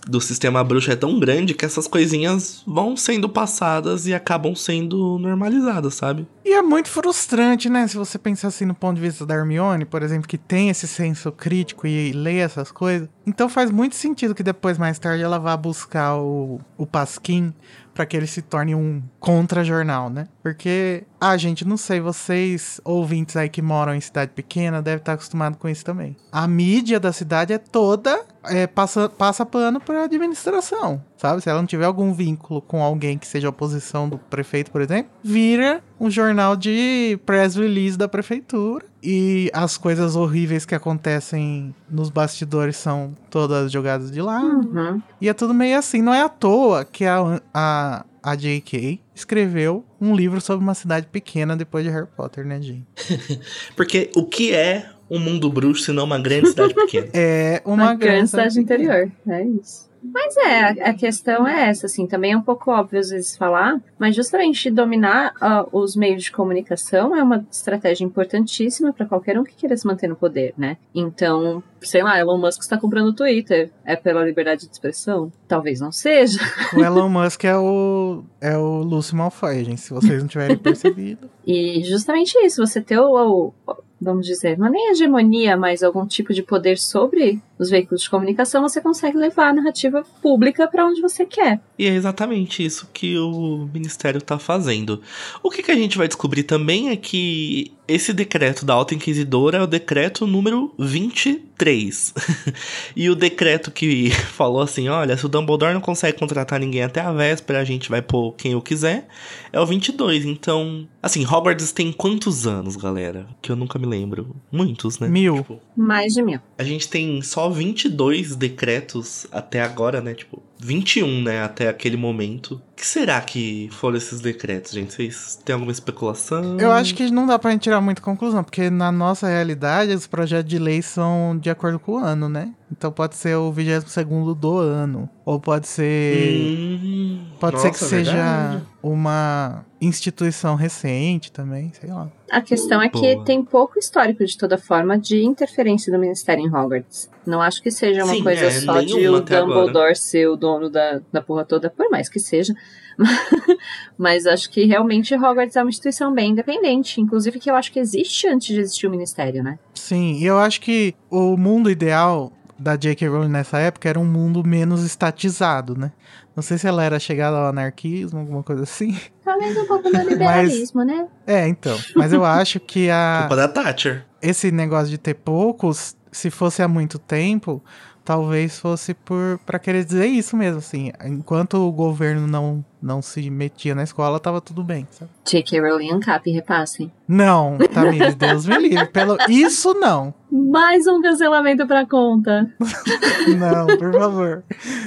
do sistema bruxo é tão grande que essas coisinhas vão sendo passadas e acabam sendo normalizadas, sabe? E é muito frustrante, né? Se você pensar assim no ponto de vista da Hermione, por exemplo, que tem esse senso crítico e lê essas coisas. Então faz muito sentido que depois, mais tarde, ela vá buscar o, o Pasquim para que ele se torne um contra-jornal, né? Porque, ah, gente, não sei, vocês ouvintes aí que moram em cidade pequena devem estar acostumados com isso também. A mídia da cidade é toda é, passa, passa pano para administração, sabe? Se ela não tiver algum vínculo com alguém que seja oposição do prefeito, por exemplo, vira um jornal de press release da prefeitura e as coisas horríveis que acontecem nos bastidores são todas jogadas de lado. Uhum. E é tudo meio assim. Não é à toa que a, a, a J.K. escreveu um livro sobre uma cidade pequena depois de Harry Potter, né, gente? Porque o que é um mundo bruxo, senão uma grande cidade pequena. É uma, Uma grande cidade interior. É isso. Mas é, a- questão é essa, assim, também é um pouco óbvio às vezes falar, mas justamente dominar ah, os meios de comunicação é uma estratégia importantíssima para qualquer um que queira se manter no poder, né? Então, sei lá, Elon Musk está comprando o Twitter. É pela liberdade de expressão? Talvez não seja. O Elon Musk é o, é o Lúcio Malfoy, gente, se vocês não tiverem percebido. E justamente isso, você ter o, o- vamos dizer, não é nem hegemonia, mas algum tipo de poder sobre os veículos de comunicação, você consegue levar a narrativa pública para onde você quer. E é exatamente isso que o Ministério tá fazendo. O que, que a gente vai descobrir também é que esse decreto da Alta Inquisidora é o decreto número 23. e o decreto que falou assim: olha, se o Dumbledore não consegue contratar ninguém até a véspera, a gente vai pôr quem eu quiser, é o 22. Então, assim, Hogwarts tem quantos anos, galera? Que eu nunca me lembro. Muitos, né? Mil. Tipo, Mais de mil. a gente tem só 22 decretos até agora, né? Tipo, 21, né? Até aquele momento. O que será que foram esses decretos, gente? Vocês têm alguma especulação? Eu acho que não dá pra gente tirar muita conclusão, porque na nossa realidade os projetos de lei são de acordo com o ano, né? Então pode ser o 22 do ano. Ou pode ser. Hum, pode ser que nossa, seja verdade. uma instituição recente também, sei lá. A questão é que Boa. tem pouco histórico, de toda forma, de interferência do Ministério em Hogwarts. Não acho que seja uma Sim, coisa é, só de o até agora. Dumbledore ser o dono da, da porra toda, por mais que seja. Mas acho que realmente Hogwarts é uma instituição bem independente. Inclusive que eu acho que existe antes de existir o Ministério, né? Sim, e eu acho que o mundo ideal da J.K. Rowling nessa época era um mundo menos estatizado, né? Não sei se ela era chegada ao anarquismo, alguma coisa assim. Talvez um pouco do liberalismo, né? É, então. Mas eu acho que a. Culpa da Thatcher. esse negócio de ter poucos, se fosse há muito tempo, talvez fosse por para querer dizer isso mesmo, assim. Enquanto o governo não, não se metia na escola, tava tudo bem, sabe? J.K. Rowling Ancap, repassem. Não, Tamires, Deus me livre. Pelo... Isso não. Mais um cancelamento pra conta. Não, por favor.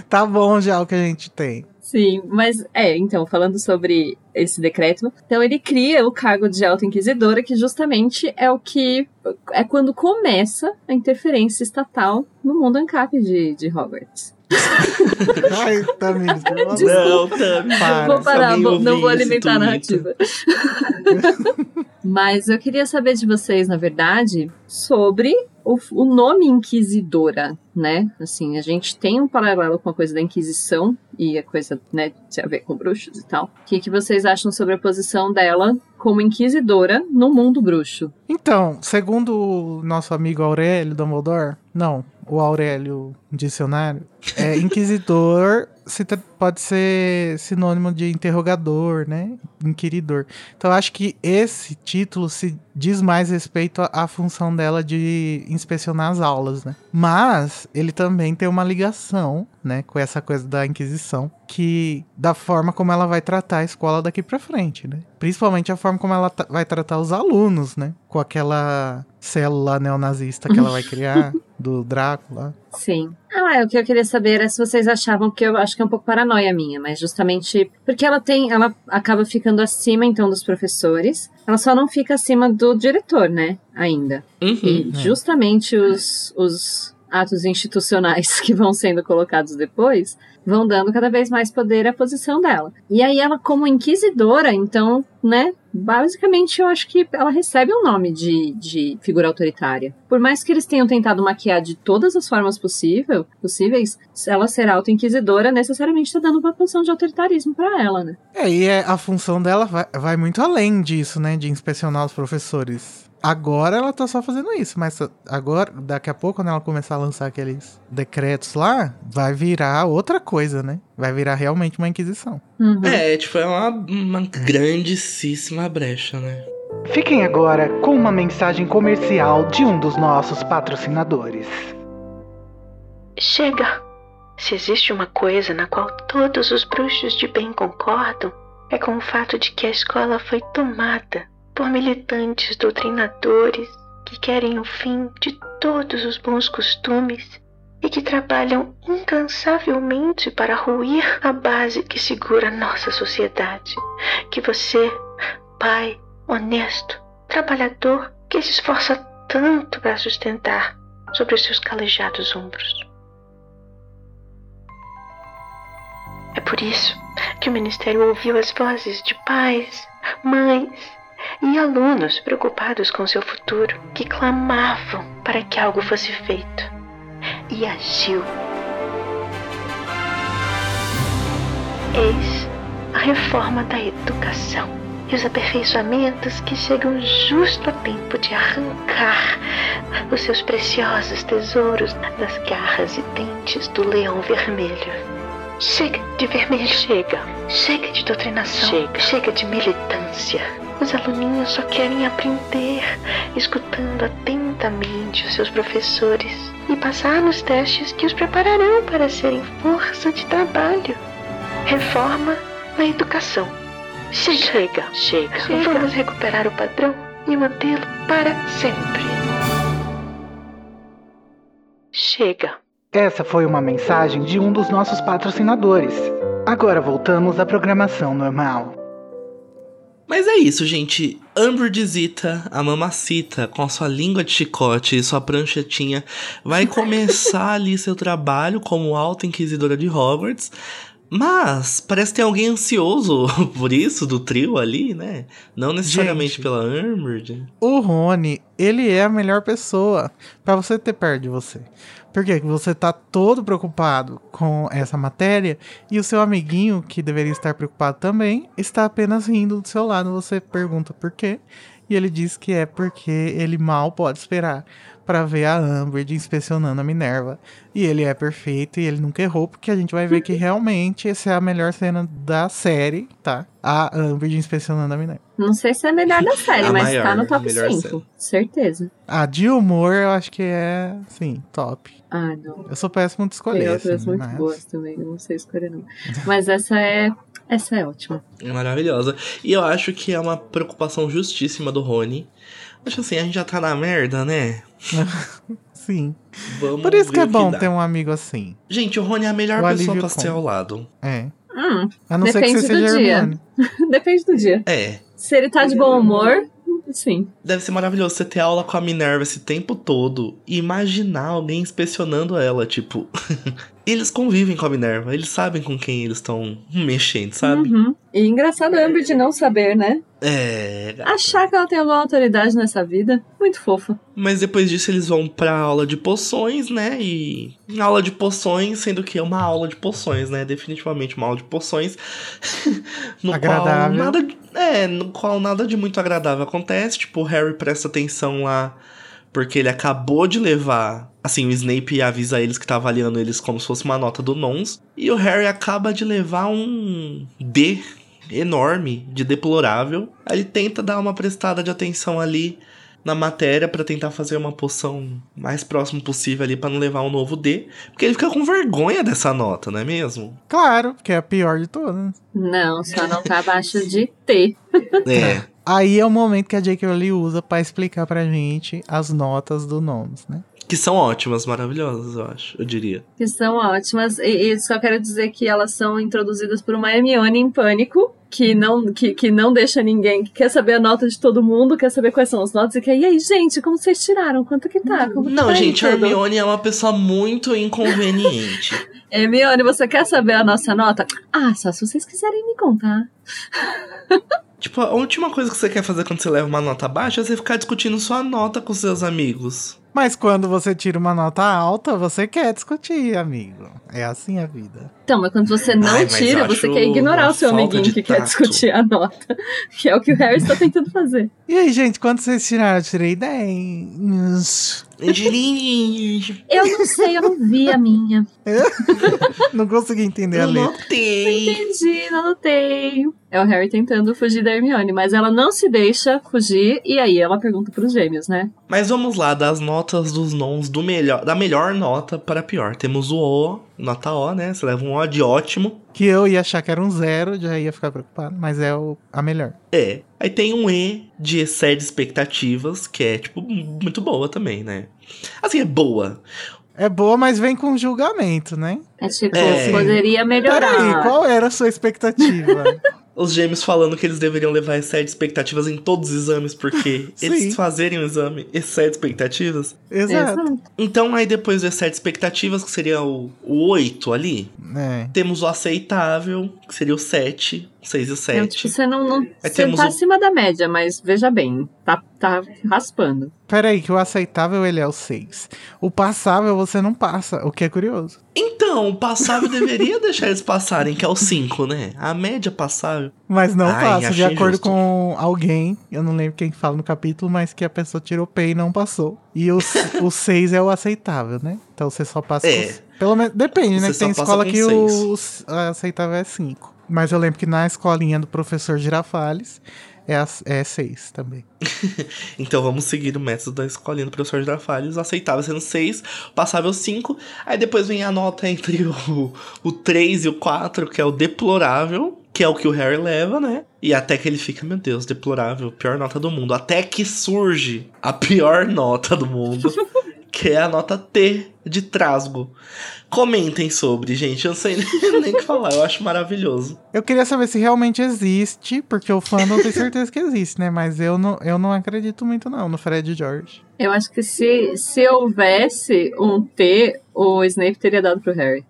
Tá bom já o que a gente tem. Sim, mas é, então, falando sobre esse decreto, então ele cria o cargo de alta inquisidora, que justamente é o que é quando começa a interferência estatal no mundo ANCAP de, de Hogwarts. Ai, Tamires. Não, Tami. Para. vou parar, vou- não vou alimentar a narrativa. Mas eu queria saber de vocês, na verdade, sobre o, o nome Inquisidora, né? Assim, a gente tem um paralelo com a coisa da Inquisição e a coisa, né, de a ver com bruxos e tal. O que, que vocês acham sobre a posição dela como Inquisidora no mundo bruxo? Então, segundo o nosso amigo Aurélio Dumbledore, não, o Aurélio Dicionário, é inquisidor se pode ser sinônimo de interrogador, né? Inquiridor. Então, acho que esse título se diz mais respeito à, função dela de inspecionar as aulas, né? Mas ele também tem uma ligação, né, com essa coisa da Inquisição, que da forma como ela vai tratar a escola daqui pra frente, né? Principalmente a forma como ela vai tratar os alunos, né? Com aquela célula neonazista que ela vai criar do Drácula. Sim. Ah, é, o que eu queria saber é se vocês achavam que eu acho que é um pouco paranoia minha, mas justamente porque ela tem, ela acaba ficando acima então dos professores. Ela só não fica acima do diretor, né? Ainda. Uhum. E justamente os, os atos institucionais que vão sendo colocados depois vão dando cada vez mais poder à posição dela. E aí ela, como inquisidora, então, né, basicamente eu acho que ela recebe o um nome de, de figura autoritária. Por mais que eles tenham tentado maquiar de todas as formas possível, possíveis, ela ser auto-inquisidora necessariamente está dando uma posição de autoritarismo para ela, né? É, e é, a função dela vai, vai muito além disso, né, de inspecionar os professores. Agora ela tá só fazendo isso, mas agora, daqui a pouco, quando ela começar a lançar aqueles decretos lá, vai virar outra coisa, né? Vai virar realmente uma inquisição. Uhum. É, tipo, é uma, uma grandíssima brecha, né? Fiquem agora com uma mensagem comercial de um dos nossos patrocinadores. Chega! Se existe uma coisa na qual todos os bruxos de bem concordam, é com o fato de que a escola foi tomada por militantes doutrinadores que querem o fim de todos os bons costumes e que trabalham incansavelmente para ruir a base que segura nossa sociedade. Que você, pai honesto, trabalhador, que se esforça tanto para sustentar sobre os seus calejados ombros. É por isso que o Ministério ouviu as vozes de pais, mães, e alunos preocupados com seu futuro que clamavam para que algo fosse feito e agiu. Eis a reforma da educação e os aperfeiçoamentos que chegam justo a tempo de arrancar os seus preciosos tesouros das garras e dentes do leão vermelho. Chega de vermelho, chega. Chega de doutrinação, chega, chega de militância. Os aluninhos só querem aprender, escutando atentamente os seus professores e passar nos testes que os prepararão para serem força de trabalho. Reforma na educação. Chega, chega, chega. Vamos recuperar o padrão e mantê-lo para sempre. Chega. Essa foi uma mensagem de um dos nossos patrocinadores. Agora voltamos à programação normal. Mas é isso, gente. Amber Zita, a mamacita, com a sua língua de chicote e sua pranchetinha, vai começar ali seu trabalho como alta inquisidora de Hogwarts. Mas parece que tem alguém ansioso por isso do trio ali, né? Não necessariamente Gente, pela Amber. O Rony, ele é a melhor pessoa para você ter perto de você. Porque você tá todo preocupado com essa matéria e o seu amiguinho, que deveria estar preocupado também, está apenas rindo do seu lado. Você pergunta por quê? E ele diz que é porque ele mal pode esperar para ver a Umbridge inspecionando a Minerva. E ele é perfeito e ele nunca errou, porque a gente vai ver que realmente essa é a melhor cena da série, tá? A Umbridge inspecionando a Minerva. Não sei se é a melhor da série, mas maior, tá no top melhor 5. cena. Certeza. A de humor eu acho que é, sim, top. Ah, não. Eu sou péssimo de Tem escolher. outras assim, muito mas- boas também, eu não sei escolher não. Mas essa é. Essa é ótima. É maravilhosa. E eu acho que é uma preocupação justíssima do Rony. Acho assim, a gente já tá na merda, né? Sim. Vamos Por isso que é bom dá. ter um amigo assim. Gente, o Rony é a melhor O pessoa pra ser ao lado. É. Hum, A não ser que Depende você do seja dia. Hermione. depende do dia. É. Se ele tá de bom humor, sim. Deve ser maravilhoso você ter aula com a Minerva esse tempo todo e imaginar alguém inspecionando ela, tipo. eles convivem com a Minerva, eles sabem com quem eles estão mexendo, sabe? Uhum. E engraçado a Amber de não saber, né? É. gata. Achar que ela tem alguma autoridade nessa vida. Muito fofa. Mas depois disso eles vão pra aula de poções, né? E. Aula de poções, sendo que é uma aula de poções, né? Definitivamente uma aula de poções. no Agradável. qual nada. É, no qual nada de muito agradável acontece. Tipo, o Harry presta atenção lá. Porque ele acabou de levar. Assim, o Snape avisa eles que tá avaliando eles como se fosse uma nota do Nons. E o Harry acaba de levar um D enorme de deplorável. Aí ele tenta dar uma prestada de atenção ali na matéria pra tentar fazer uma poção mais próximo possível ali pra não levar um novo D, porque ele fica com vergonha dessa nota, não é mesmo? Claro, que é a pior de todas. Não, só não tá abaixo de T. É. Aí é o momento que a J.K. Rowling usa pra explicar pra gente as notas do Nomes, né? Que são ótimas, maravilhosas, eu acho, eu diria. Que são ótimas. E, e só quero dizer que elas são introduzidas por uma Hermione em pânico. Que não, que, que não deixa ninguém, que quer saber a nota de todo mundo, quer saber quais são as notas, e que e aí, gente, como vocês tiraram? Quanto que tá? Como Não, tá aí gente, a tudo?" Hermione é uma pessoa muito inconveniente. Hermione, você quer saber a nossa nota? Ah, só se vocês quiserem me contar. tipo, a última coisa que você quer fazer quando você leva uma nota baixa é você ficar discutindo sua nota com seus amigos. Mas quando você tira uma nota alta, você quer discutir, amigo. É assim a vida. Então, mas quando você não Ai, tira, você quer ignorar o seu amiguinho de que quer tato. discutir a nota. Que é o que o Harry está tentando fazer. E aí, gente, quanto vocês tiraram? Eu tirei 10. Eu não sei, eu não vi a minha. Não consegui entender a eu letra. notei. Entendi, não notei. É o Harry tentando fugir da Hermione, mas ela não se deixa fugir e aí ela pergunta pros gêmeos, né? Mas vamos lá, das notas dos nons do melhor, da melhor nota para pior. Temos o O, nota O, né? Você leva um O de ótimo. Que eu ia achar que era um zero, já ia ficar preocupado, mas é o, a melhor. É. Aí tem um E de excede expectativas, que é, tipo, muito boa também, né? Assim, é boa. É boa, mas vem com julgamento, né? É tipo, É. poderia melhorar. Peraí, qual era a sua expectativa? Os gêmeos falando que eles deveriam levar excede expectativas em todos os exames, porque eles fazerem o exame excede expectativas. Exato. Exato. Então, aí depois do excede expectativas, que seria o, o 8 ali, É. temos o aceitável, que seria o 7, 6 e o Não, 7. tipo, você não. não você temos tá o- acima da média, mas veja bem, tá, tá raspando. Peraí, que o aceitável ele é o 6. O passável você não passa, o que é curioso. Então, o passável deveria deixar eles passarem, que é o 5, né? A média passável. Mas não Ai, passa, de acordo justo. com alguém, eu não lembro quem fala no capítulo, mas que a pessoa tirou P e não passou. E o 6 é o aceitável, né? Então você só passa É. com- Pelo menos. Depende, né? Você Que tem escola que o o aceitável é 5. Mas eu lembro que na escolinha do professor Girafales é 6 também. Então vamos seguir o método da escolinha do professor Girafales. Aceitável sendo 6, passável 5. Aí depois vem a nota entre o, o 3 e o 4, que é o deplorável. Que é o que o Harry leva, né? E até que ele fica, meu Deus, deplorável, pior nota do mundo. Até que surge a pior nota do mundo, que é a nota T de Trasgo. Comentem sobre, gente. Eu não sei nem, o que falar, eu acho maravilhoso. Eu queria saber se realmente existe, porque o fã não tem certeza que existe, né? Mas eu não, eu não acredito muito, não, no Fred George. Eu acho que se, se houvesse um T, o Snape teria dado pro Harry.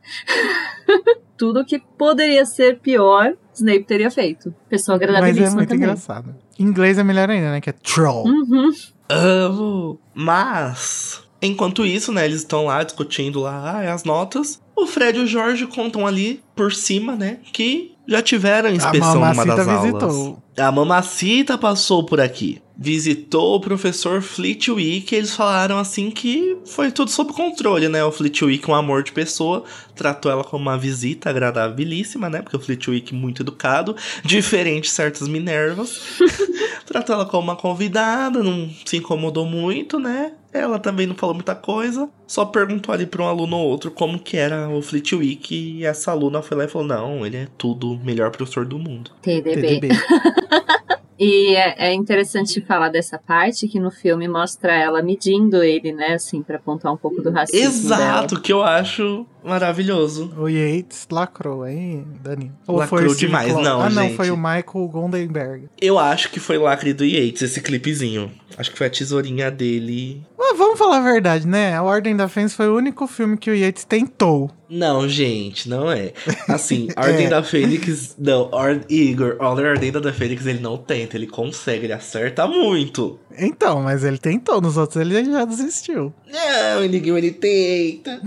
Tudo que poderia ser pior, Snape teria feito. Pessoa Mas é agradabilíssima muito também. engraçado. Em inglês é melhor ainda, né? Que é troll. Uhum. Amo. Mas, enquanto isso, né, eles estão lá discutindo lá ah, as notas. O Fred e o Jorge contam ali por cima, né, que já tiveram inspeção numa mamacita das aulas. visitou. A mamacita passou por aqui. Visitou o professor Flitwick e eles falaram assim que foi tudo sob controle, né? O Flitwick, um amor de pessoa, tratou ela como uma visita agradabilíssima, né? Porque o Flitwick muito educado, diferente de certas Minervas. tratou ela como uma convidada, não se incomodou muito, né? Ela também não falou muita coisa, só perguntou ali pra um aluno ou outro como que era o Flitwick e essa aluna foi lá e falou: "Não, ele é tudo o melhor professor do mundo". TDB. TDB. E é, é interessante falar dessa parte que no filme mostra ela medindo ele, né? Assim, pra apontar um pouco do racismo. Exato, que eu acho maravilhoso. O Yates lacrou, hein, Dani? Lacrou o Steve demais, não, Ah, não, gente. foi o Michael Goldenberg. Eu acho que foi lacre do Yates esse clipezinho. Acho que foi a tesourinha dele. Mas vamos falar a verdade, né? A Ordem da Fênix foi o único filme que o Yates tentou. Não, gente, não é. Assim, Ordem É. da Fênix. Não, Or Igor, a Ordem da Fênix ele não tenta, ele consegue, ele acerta muito. Então, mas ele tentou, nos outros ele já desistiu. Não, ninguém ele tenta.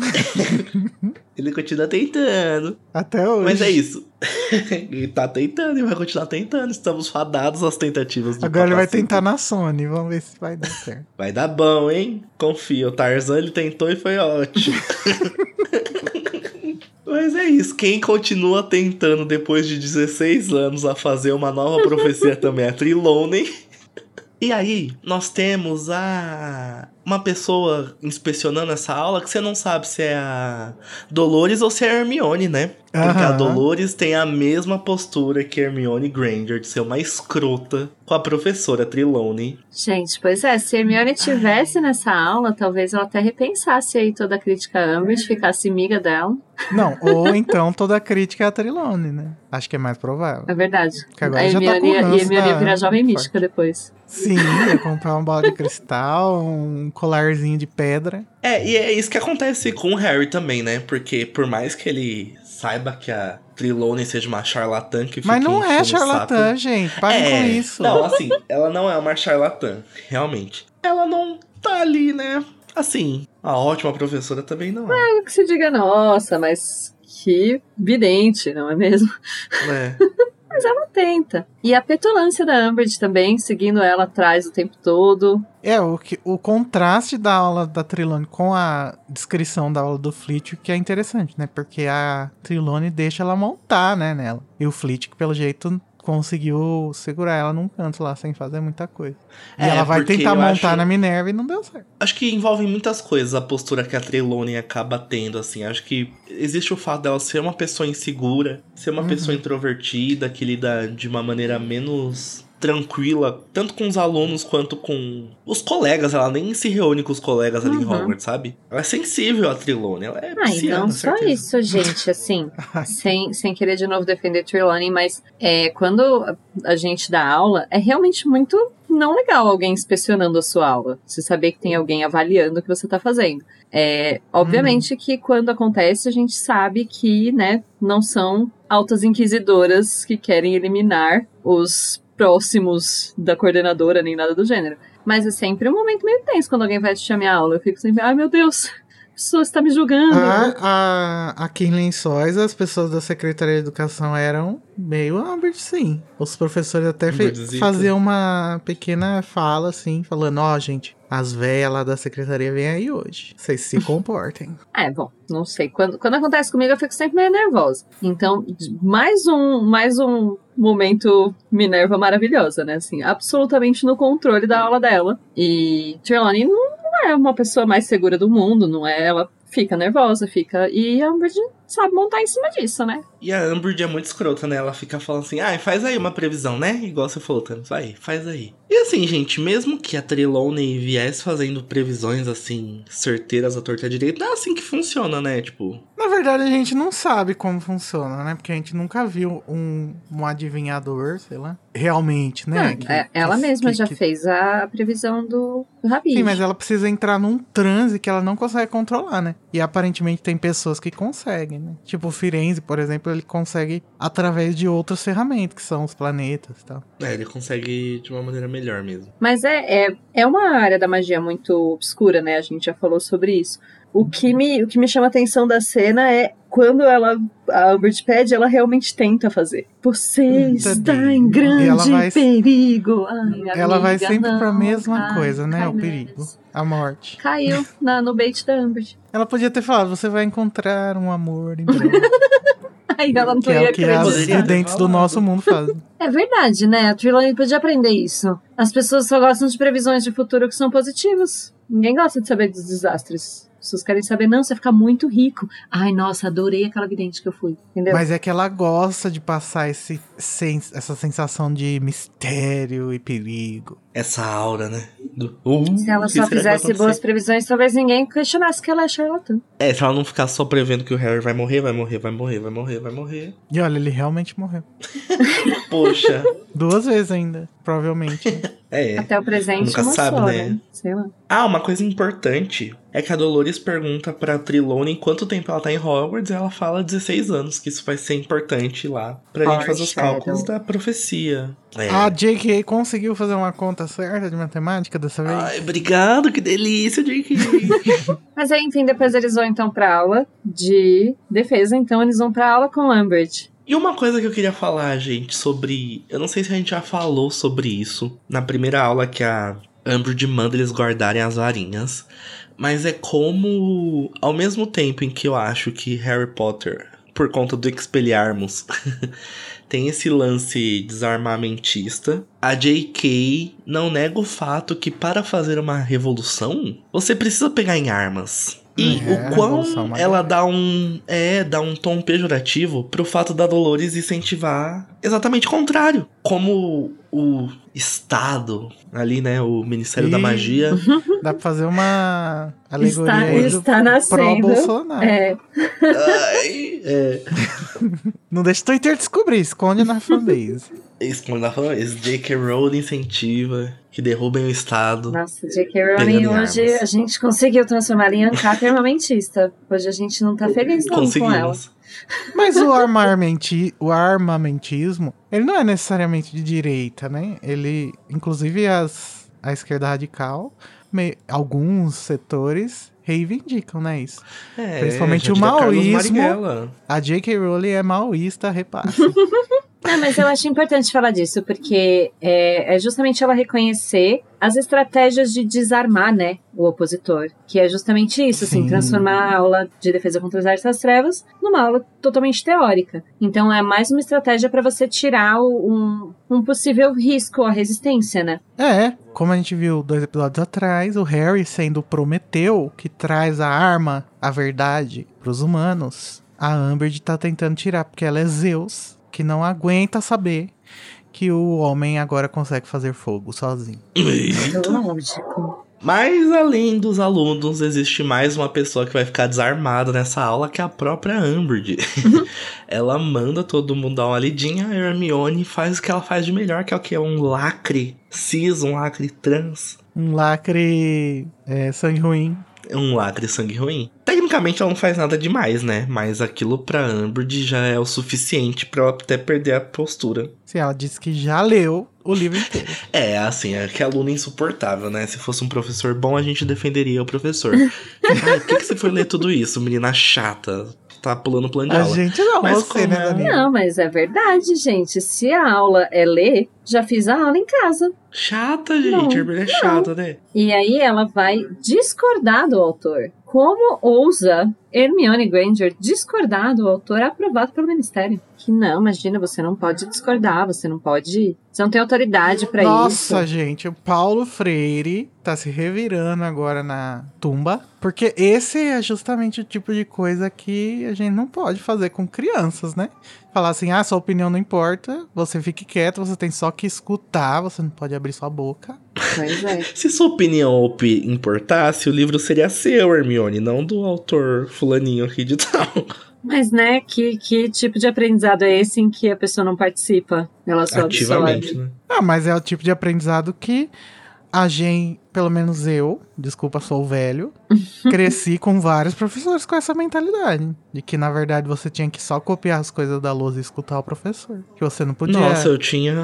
ele continua tentando. Até hoje. Mas é isso. ele tá tentando e vai continuar tentando. Estamos fadados às tentativas do Agora ele vai tentar na Sony, vamos ver se vai dar certo. Vai dar bom, hein? Confia. O Tarzan ele tentou e foi ótimo. Mas é isso. Quem continua tentando depois de 16 anos a fazer uma nova profecia também é a Trelawney. E aí, nós temos a uma pessoa inspecionando essa aula que você não sabe se é a Dolores ou se é a Hermione, né? Porque a. Dolores tem a mesma postura que a Hermione Granger, de ser uma escrota com a professora Trelawney. Gente, pois é, se a Hermione tivesse nessa aula, talvez ela até repensasse aí toda a crítica a Umbridge, ficasse amiga dela. Não, ou então toda a crítica é a Trilone, né? Acho que é mais provável. É verdade. Que agora a já tá Hermione, com ia- e a ranço Hermione ia da- virar jovem mística depois. Sim, ia comprar uma bola de cristal, um colarzinho de pedra. É, e é isso que acontece com o Harry também, né? Porque por mais que ele saiba que a Trelawney seja uma charlatã que fica Mas não é charlatã, saco. gente. Parem é, com isso. Não, assim, ela não é uma charlatã, realmente. Ela não tá ali, né? Assim, a ótima professora também não é. Não que se diga, nossa, mas que vidente, não é mesmo? né? Mas ela tenta. E a petulância da Umbridge também, seguindo ela atrás o tempo todo. É, o, que, o contraste da aula da Trilone com a descrição da aula do Fleet que é interessante, né? Porque a Trilone deixa ela montar, né, nela. E o Fleet, pelo jeito, conseguiu segurar ela num canto lá, sem fazer muita coisa. E É, ela vai tentar montar acho- na Minerva e não deu certo. Acho que envolve muitas coisas a postura que a Trelawney acaba tendo, assim. Acho que existe o fato dela ser uma pessoa insegura, ser uma Uhum. pessoa introvertida, que lida de uma maneira menos tranquila, tanto com os alunos quanto com os colegas. Ela nem se reúne com os colegas ali em Uhum. Hogwarts, sabe? Ela é sensível a Trelawney, ela é Ah, e não só certeza. isso, gente, assim, sem, sem querer de novo defender Trelawney, mas é, quando a- gente dá aula, é realmente muito não legal alguém inspecionando a sua aula. Você saber que tem alguém avaliando o que você tá fazendo. É, obviamente que quando acontece, a gente sabe que, né, não são altas inquisidoras que querem eliminar os próximos da coordenadora, nem nada do gênero. Mas é sempre um momento meio tenso quando alguém vai assistir a minha aula. Eu fico sempre, ai meu Deus, a pessoa está me julgando. A, a, aqui em Lençóis, as pessoas da Secretaria de Educação eram meio Ambert, sim. Os professores até fe- faziam uma pequena fala, assim, falando, ó, gente, as véias lá da secretaria vêm aí hoje. Vocês se comportem. É, bom, não sei. Quando, quando acontece comigo, eu fico sempre meio nervosa. Então, mais um, mais um momento Minerva maravilhosa, né? Assim, absolutamente no controle da aula dela. E Trelawney não é uma pessoa mais segura do mundo, não é? Ela fica nervosa, fica. E a Umbridge sabe montar em cima disso, né? E a Umbridge é muito escrota, né? Ela fica falando assim, ai, faz aí uma previsão, né? Igual você falou, Thanos, vai, faz aí. E assim, gente, mesmo que a Trelawney viesse fazendo previsões, assim, certeiras à torta direita, não é assim que funciona, né? Tipo, Na verdade, a gente não sabe como funciona, né? Porque a gente nunca viu um, um adivinhador, sei lá, realmente, né? Não, Que- é- ela que- mesma que- já que- fez a previsão do, do Rabi. Sim, mas ela precisa entrar num transe que ela não consegue controlar, né? E aparentemente tem pessoas que conseguem, né? Tipo o Firenze, por exemplo, ele consegue através de outras ferramentas, que são os planetas e tal. é, ele consegue de uma maneira melhor mesmo. Mas é, é, é uma área da magia muito obscura, né? A gente já falou sobre isso. O que me, o que me chama a atenção da cena é quando ela, a Umbridge pede, ela realmente tenta fazer. Você está Tadinha. em grande vai- perigo. Ai, ela vai amiga, sempre pra não, mesma cai, coisa, né? O perigo, a morte. Caiu na, no bait da Umbridge. Ela podia ter falado, você vai encontrar um amor em breve. Aí ela não que é ia o que as acreditar. videntes do nosso mundo fazem. É verdade, né? A Trelawney podia aprender isso. As pessoas só gostam de previsões de futuro que são positivas. Ninguém gosta de saber dos desastres. As pessoas querem saber, não, você vai ficar muito rico. Ai, nossa, adorei aquela vidente que eu fui. Entendeu? Mas é que ela gosta de passar esse, essa sensação de mistério e perigo. Essa aura, né? Do, uh, Se ela só fizesse boas previsões, talvez ninguém questionasse que ela é charlatã. É, se ela não ficar só prevendo que o Harry vai morrer, vai morrer, vai morrer, vai morrer, vai morrer. E olha, ele realmente morreu. Poxa, Duas vezes ainda, provavelmente. é. Até o presente, Nunca sabe, só, né? né? Sei lá. Ah, uma coisa importante é que a Dolores pergunta pra Trelawney quanto tempo ela tá em Hogwarts e ela fala 16 anos, que isso vai ser importante lá pra gente fazer os cálculos da profecia. É. A J.K. conseguiu fazer uma conta certa de matemática dessa vez? Ai, obrigado, que delícia, J.K. Mas aí, enfim, depois eles vão então pra aula de defesa. Então eles vão pra aula com Umbridge. E uma coisa que eu queria falar, gente, sobre. Eu não sei se a gente já falou sobre isso na primeira aula que a Umbridge manda eles guardarem as varinhas. Mas é como, ao mesmo tempo em que eu acho que Harry Potter, por conta do Expelliarmus, tem esse lance desarmamentista. A JK não nega o fato que para fazer uma revolução, você precisa pegar em armas. E É, o quão maneira. ela dá um. É, dá um tom pejorativo pro fato da Dolores incentivar exatamente o contrário. Como o Estado, ali, né? O Ministério da Ih. Magia. Dá pra fazer uma alegoria Está, aí do está nascendo. pró-Bolsonaro. É, Ai, é. Não deixa o Twitter descobrir, esconde na fanbase. Ela falou, esse J.K. Rowling incentiva que derrubem o Estado. nossa, J.K. Rowling hoje armas. a gente conseguiu transformar ela em ancap armamentista. Hoje a gente não tá feliz não com ela. Mas o, armamenti, o armamentismo, ele não é necessariamente de direita, né? Ele, inclusive as, a esquerda radical, me- alguns setores reivindicam, né, isso. É, Principalmente o maoísmo. A J.K. Rowling é maoísta, repasse. Não, mas eu acho importante falar disso, porque é, é justamente ela reconhecer as estratégias de desarmar, né, o opositor. Que é justamente isso, assim, Sim. transformar a aula de defesa contra as artes das trevas numa aula totalmente teórica. Então é mais uma estratégia para você tirar um, um possível risco à resistência, né? É, como a gente viu dois episódios atrás, o Harry sendo o Prometeu, que traz a arma, a verdade, pros humanos. A Amber tá tentando tirar, porque ela é Zeus, que não aguenta saber que o homem agora consegue fazer fogo sozinho. Lógico. Mas além dos alunos, existe mais uma pessoa que vai ficar desarmada nessa aula, que é a própria Umbridge. ela manda todo mundo dar uma lidinha, a Hermione faz o que ela faz de melhor, que é o que? Um lacre cis, um lacre trans. Um lacre é, sangue ruim. Um lacre sangue ruim. Tecnicamente ela não faz nada demais, né? Mas aquilo pra Umbridge já é o suficiente pra ela até perder a postura. Sim, ela disse que já leu o livro inteiro. É, assim, é que aluno insuportável, né? Se fosse um professor bom, a gente defenderia o professor. Ai, por que, que você foi ler tudo isso, menina chata? Tá pulando plano de A aula. gente não, Mas você, como né, é- Danilo? Não, mas é verdade, gente. Se a aula é ler, já fiz a aula em casa. Chata, gente. Não, Hermione é chata, né? E aí ela vai discordar do autor. Como ousa Hermione Granger discordar do autor aprovado pelo Ministério? Que não, imagina, você não pode discordar, você não pode. Você não tem autoridade pra Nossa, isso. gente, o Paulo Freire tá se revirando agora na tumba, porque esse é justamente o tipo de coisa que a gente não pode fazer com crianças, né? Falar assim, ah, sua opinião não importa, você fique quieto, você tem só que escutar, você não pode abrir sua boca. Pois é. Se sua opinião opi- importasse, o livro seria seu, Hermione, não do autor fulaninho aqui de tal. Mas, né, que, que tipo de aprendizado é esse em que a pessoa não participa? Ela só Ativamente, absorve. né? Ah, mas é o tipo de aprendizado que a gente, pelo menos eu, desculpa, sou velho, cresci com vários professores com essa mentalidade. De que, na verdade, você tinha que só copiar as coisas da lousa e escutar o professor. Que você não podia. Nossa, eu tinha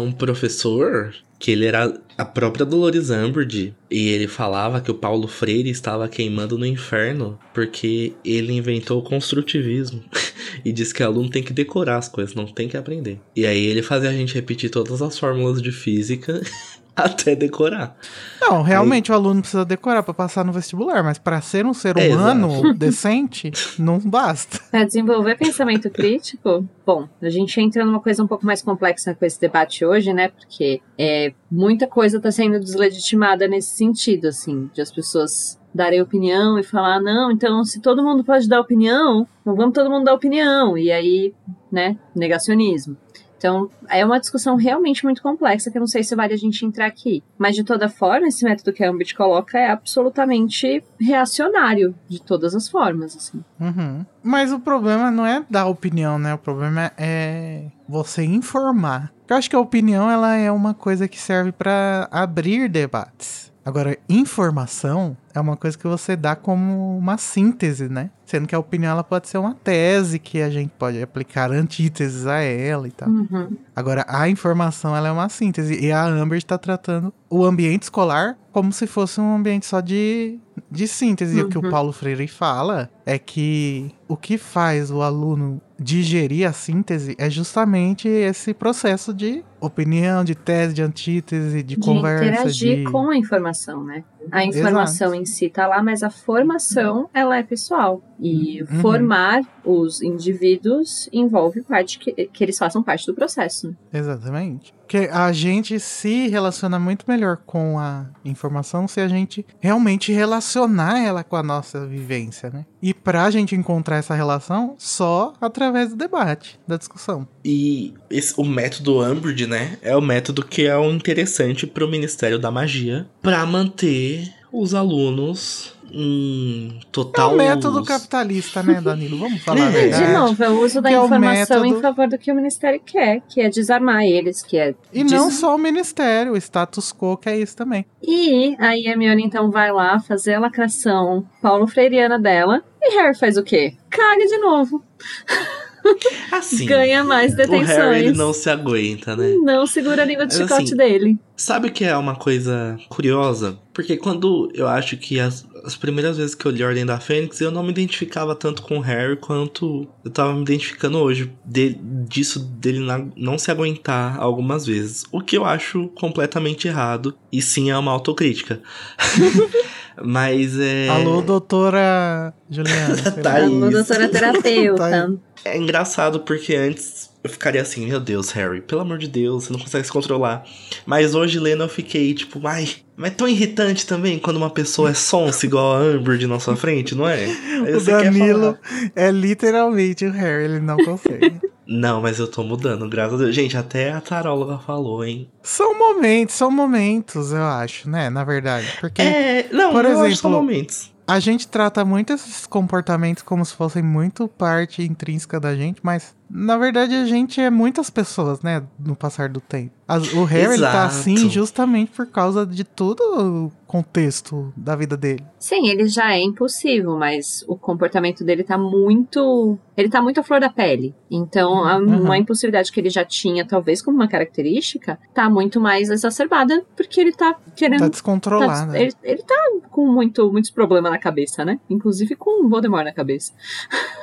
um professor que ele era a própria Dolores Umbridge e ele falava que o Paulo Freire estava queimando no inferno porque ele inventou o construtivismo e disse que o aluno tem que decorar as coisas, não tem que aprender. E aí ele fazia a gente repetir todas as fórmulas de física até decorar. Não, realmente o aluno precisa decorar pra passar no vestibular, mas pra ser um ser É, humano decente, não basta. Para desenvolver pensamento crítico, bom, a gente entra numa coisa um pouco mais complexa com esse debate hoje, né? Porque é, muita coisa está sendo deslegitimada nesse sentido, assim, de as pessoas darem opinião e falar, não, então se todo mundo pode dar opinião, então vamos todo mundo dar opinião. E aí, né, negacionismo. Então, é uma discussão realmente muito complexa que eu não sei se vale a gente entrar aqui. Mas, de toda forma, esse método que a Ambit coloca é absolutamente reacionário, de todas as formas, assim. Uhum. Mas o problema não é dar opinião, né? O problema é você informar. Eu acho que a opinião ela é uma coisa que serve pra abrir debates. Agora, informação é uma coisa que você dá como uma síntese, né? Sendo que a opinião ela pode ser uma tese que a gente pode aplicar antíteses a ela e tal. Uhum. Agora, a informação ela é uma síntese. E a Amber está tratando o ambiente escolar como se fosse um ambiente só de, de síntese. E o que o Uhum. Paulo Freire fala é que o que faz o aluno digerir a síntese é justamente esse processo de opinião, de tese, de antítese, de, de conversa. interagir de... com a informação, né? A informação em si tá lá, mas a formação, ela é pessoal. E Uhum. formar os indivíduos envolve parte que, que eles façam parte do processo. Exatamente. Porque a gente se relaciona muito melhor com a informação se a gente realmente relacionar ela com a nossa vivência, né? E pra gente encontrar essa relação, só através do debate, da discussão. E esse- o método Umbridge, né? É o método que é o interessante pro Ministério da Magia pra manter os alunos É total. o método capitalista, né, Danilo? Vamos falar É. De novo, é o uso da Que é informação método- em favor do que o Ministério quer, que é desarmar eles, que é. E des- não só o ministério, o status quo, que é isso também. E aí a Hermione então vai lá fazer a lacração Paulo Freiriana dela. E Harry faz o quê? Caga de novo. Assim. Ganha mais O detenções. Harry ele não se aguenta, né? Não segura a língua de Mas, chicote assim, dele. Sabe o que é uma coisa curiosa? Porque quando eu acho que as, as primeiras vezes que eu li Ordem da Fênix, eu não me identificava tanto com o Harry quanto eu tava me identificando hoje. De, disso dele na- não se aguentar algumas vezes. O que eu acho completamente errado. E sim é uma autocrítica. Mas é. Alô, doutora Juliana. Tá. Alô, doutora Tá terapeuta. É engraçado porque antes eu ficaria assim, meu Deus, Harry, pelo amor de Deus, você não consegue se controlar. Mas hoje lendo eu fiquei tipo, ai, mas é tão irritante também quando uma pessoa é sonsa igual a Amber na sua frente, não é? Aí o Danilo é literalmente o Harry, ele não consegue. Não, mas eu tô mudando, graças a Deus. Gente, até a taróloga falou, hein? são momentos, são momentos, eu acho, né? Na verdade. Porque É, não, por exemplo, são momentos. a gente trata muito esses comportamentos como se fossem muito parte intrínseca da gente, mas na verdade a gente é muitas pessoas, né? No passar do tempo. As- o Harry ele tá Exato. assim justamente por causa de todo o contexto da vida dele. Sim, ele já é impulsivo, mas o comportamento dele tá muito. Ele tá muito à flor da pele. Então, a- Uhum. uma impulsividade que ele já tinha, talvez como uma característica, tá muito mais exacerbada, porque ele tá querendo. Tá tá- descontrolado. ele, ele tá com muito, muitos problemas na cabeça, né? Inclusive com o Voldemort na cabeça.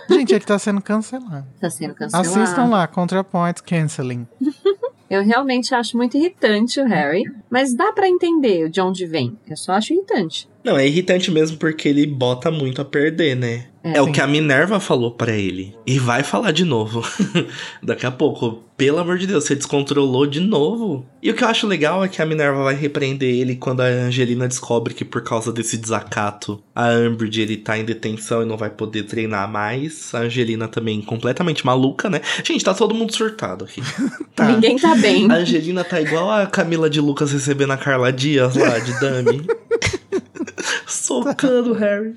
Gente, ele tá sendo cancelado. Tá sendo cancelado. Assistam lá, ContraPoints Canceling. Eu realmente acho muito irritante o Harry, mas dá pra entender de onde vem. Eu só acho irritante. Não, é irritante mesmo porque ele bota muito a perder, né? É, o Sim. que a Minerva falou pra ele. E vai falar de novo. Daqui a pouco. Pelo amor de Deus, você descontrolou de novo. E o que eu acho legal é que a Minerva vai repreender ele quando a Angelina descobre que por causa desse desacato, a Umbridge ele tá em detenção e não vai poder treinar mais. A Angelina também completamente maluca, né? Gente, tá todo mundo surtado aqui. Tá. Ninguém tá bem. A Angelina tá igual a Camila de Lucas recebendo a Carla Dias lá, de Dami. Socando o Harry.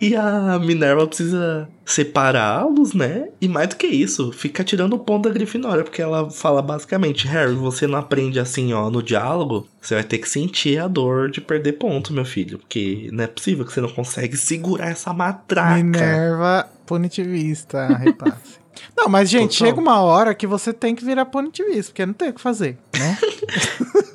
E a Minerva precisa separá-los, né? E mais do que isso, fica tirando o ponto da Grifinória, porque ela fala basicamente: Harry, você não aprende assim, ó, no diálogo, você vai ter que sentir a dor de perder ponto, meu filho. Porque não é possível que você não consegue segurar essa matraca. Minerva punitivista, repasse. Não, mas gente, Total. chega uma hora que você tem que virar punitivista, porque não tem o que fazer, né?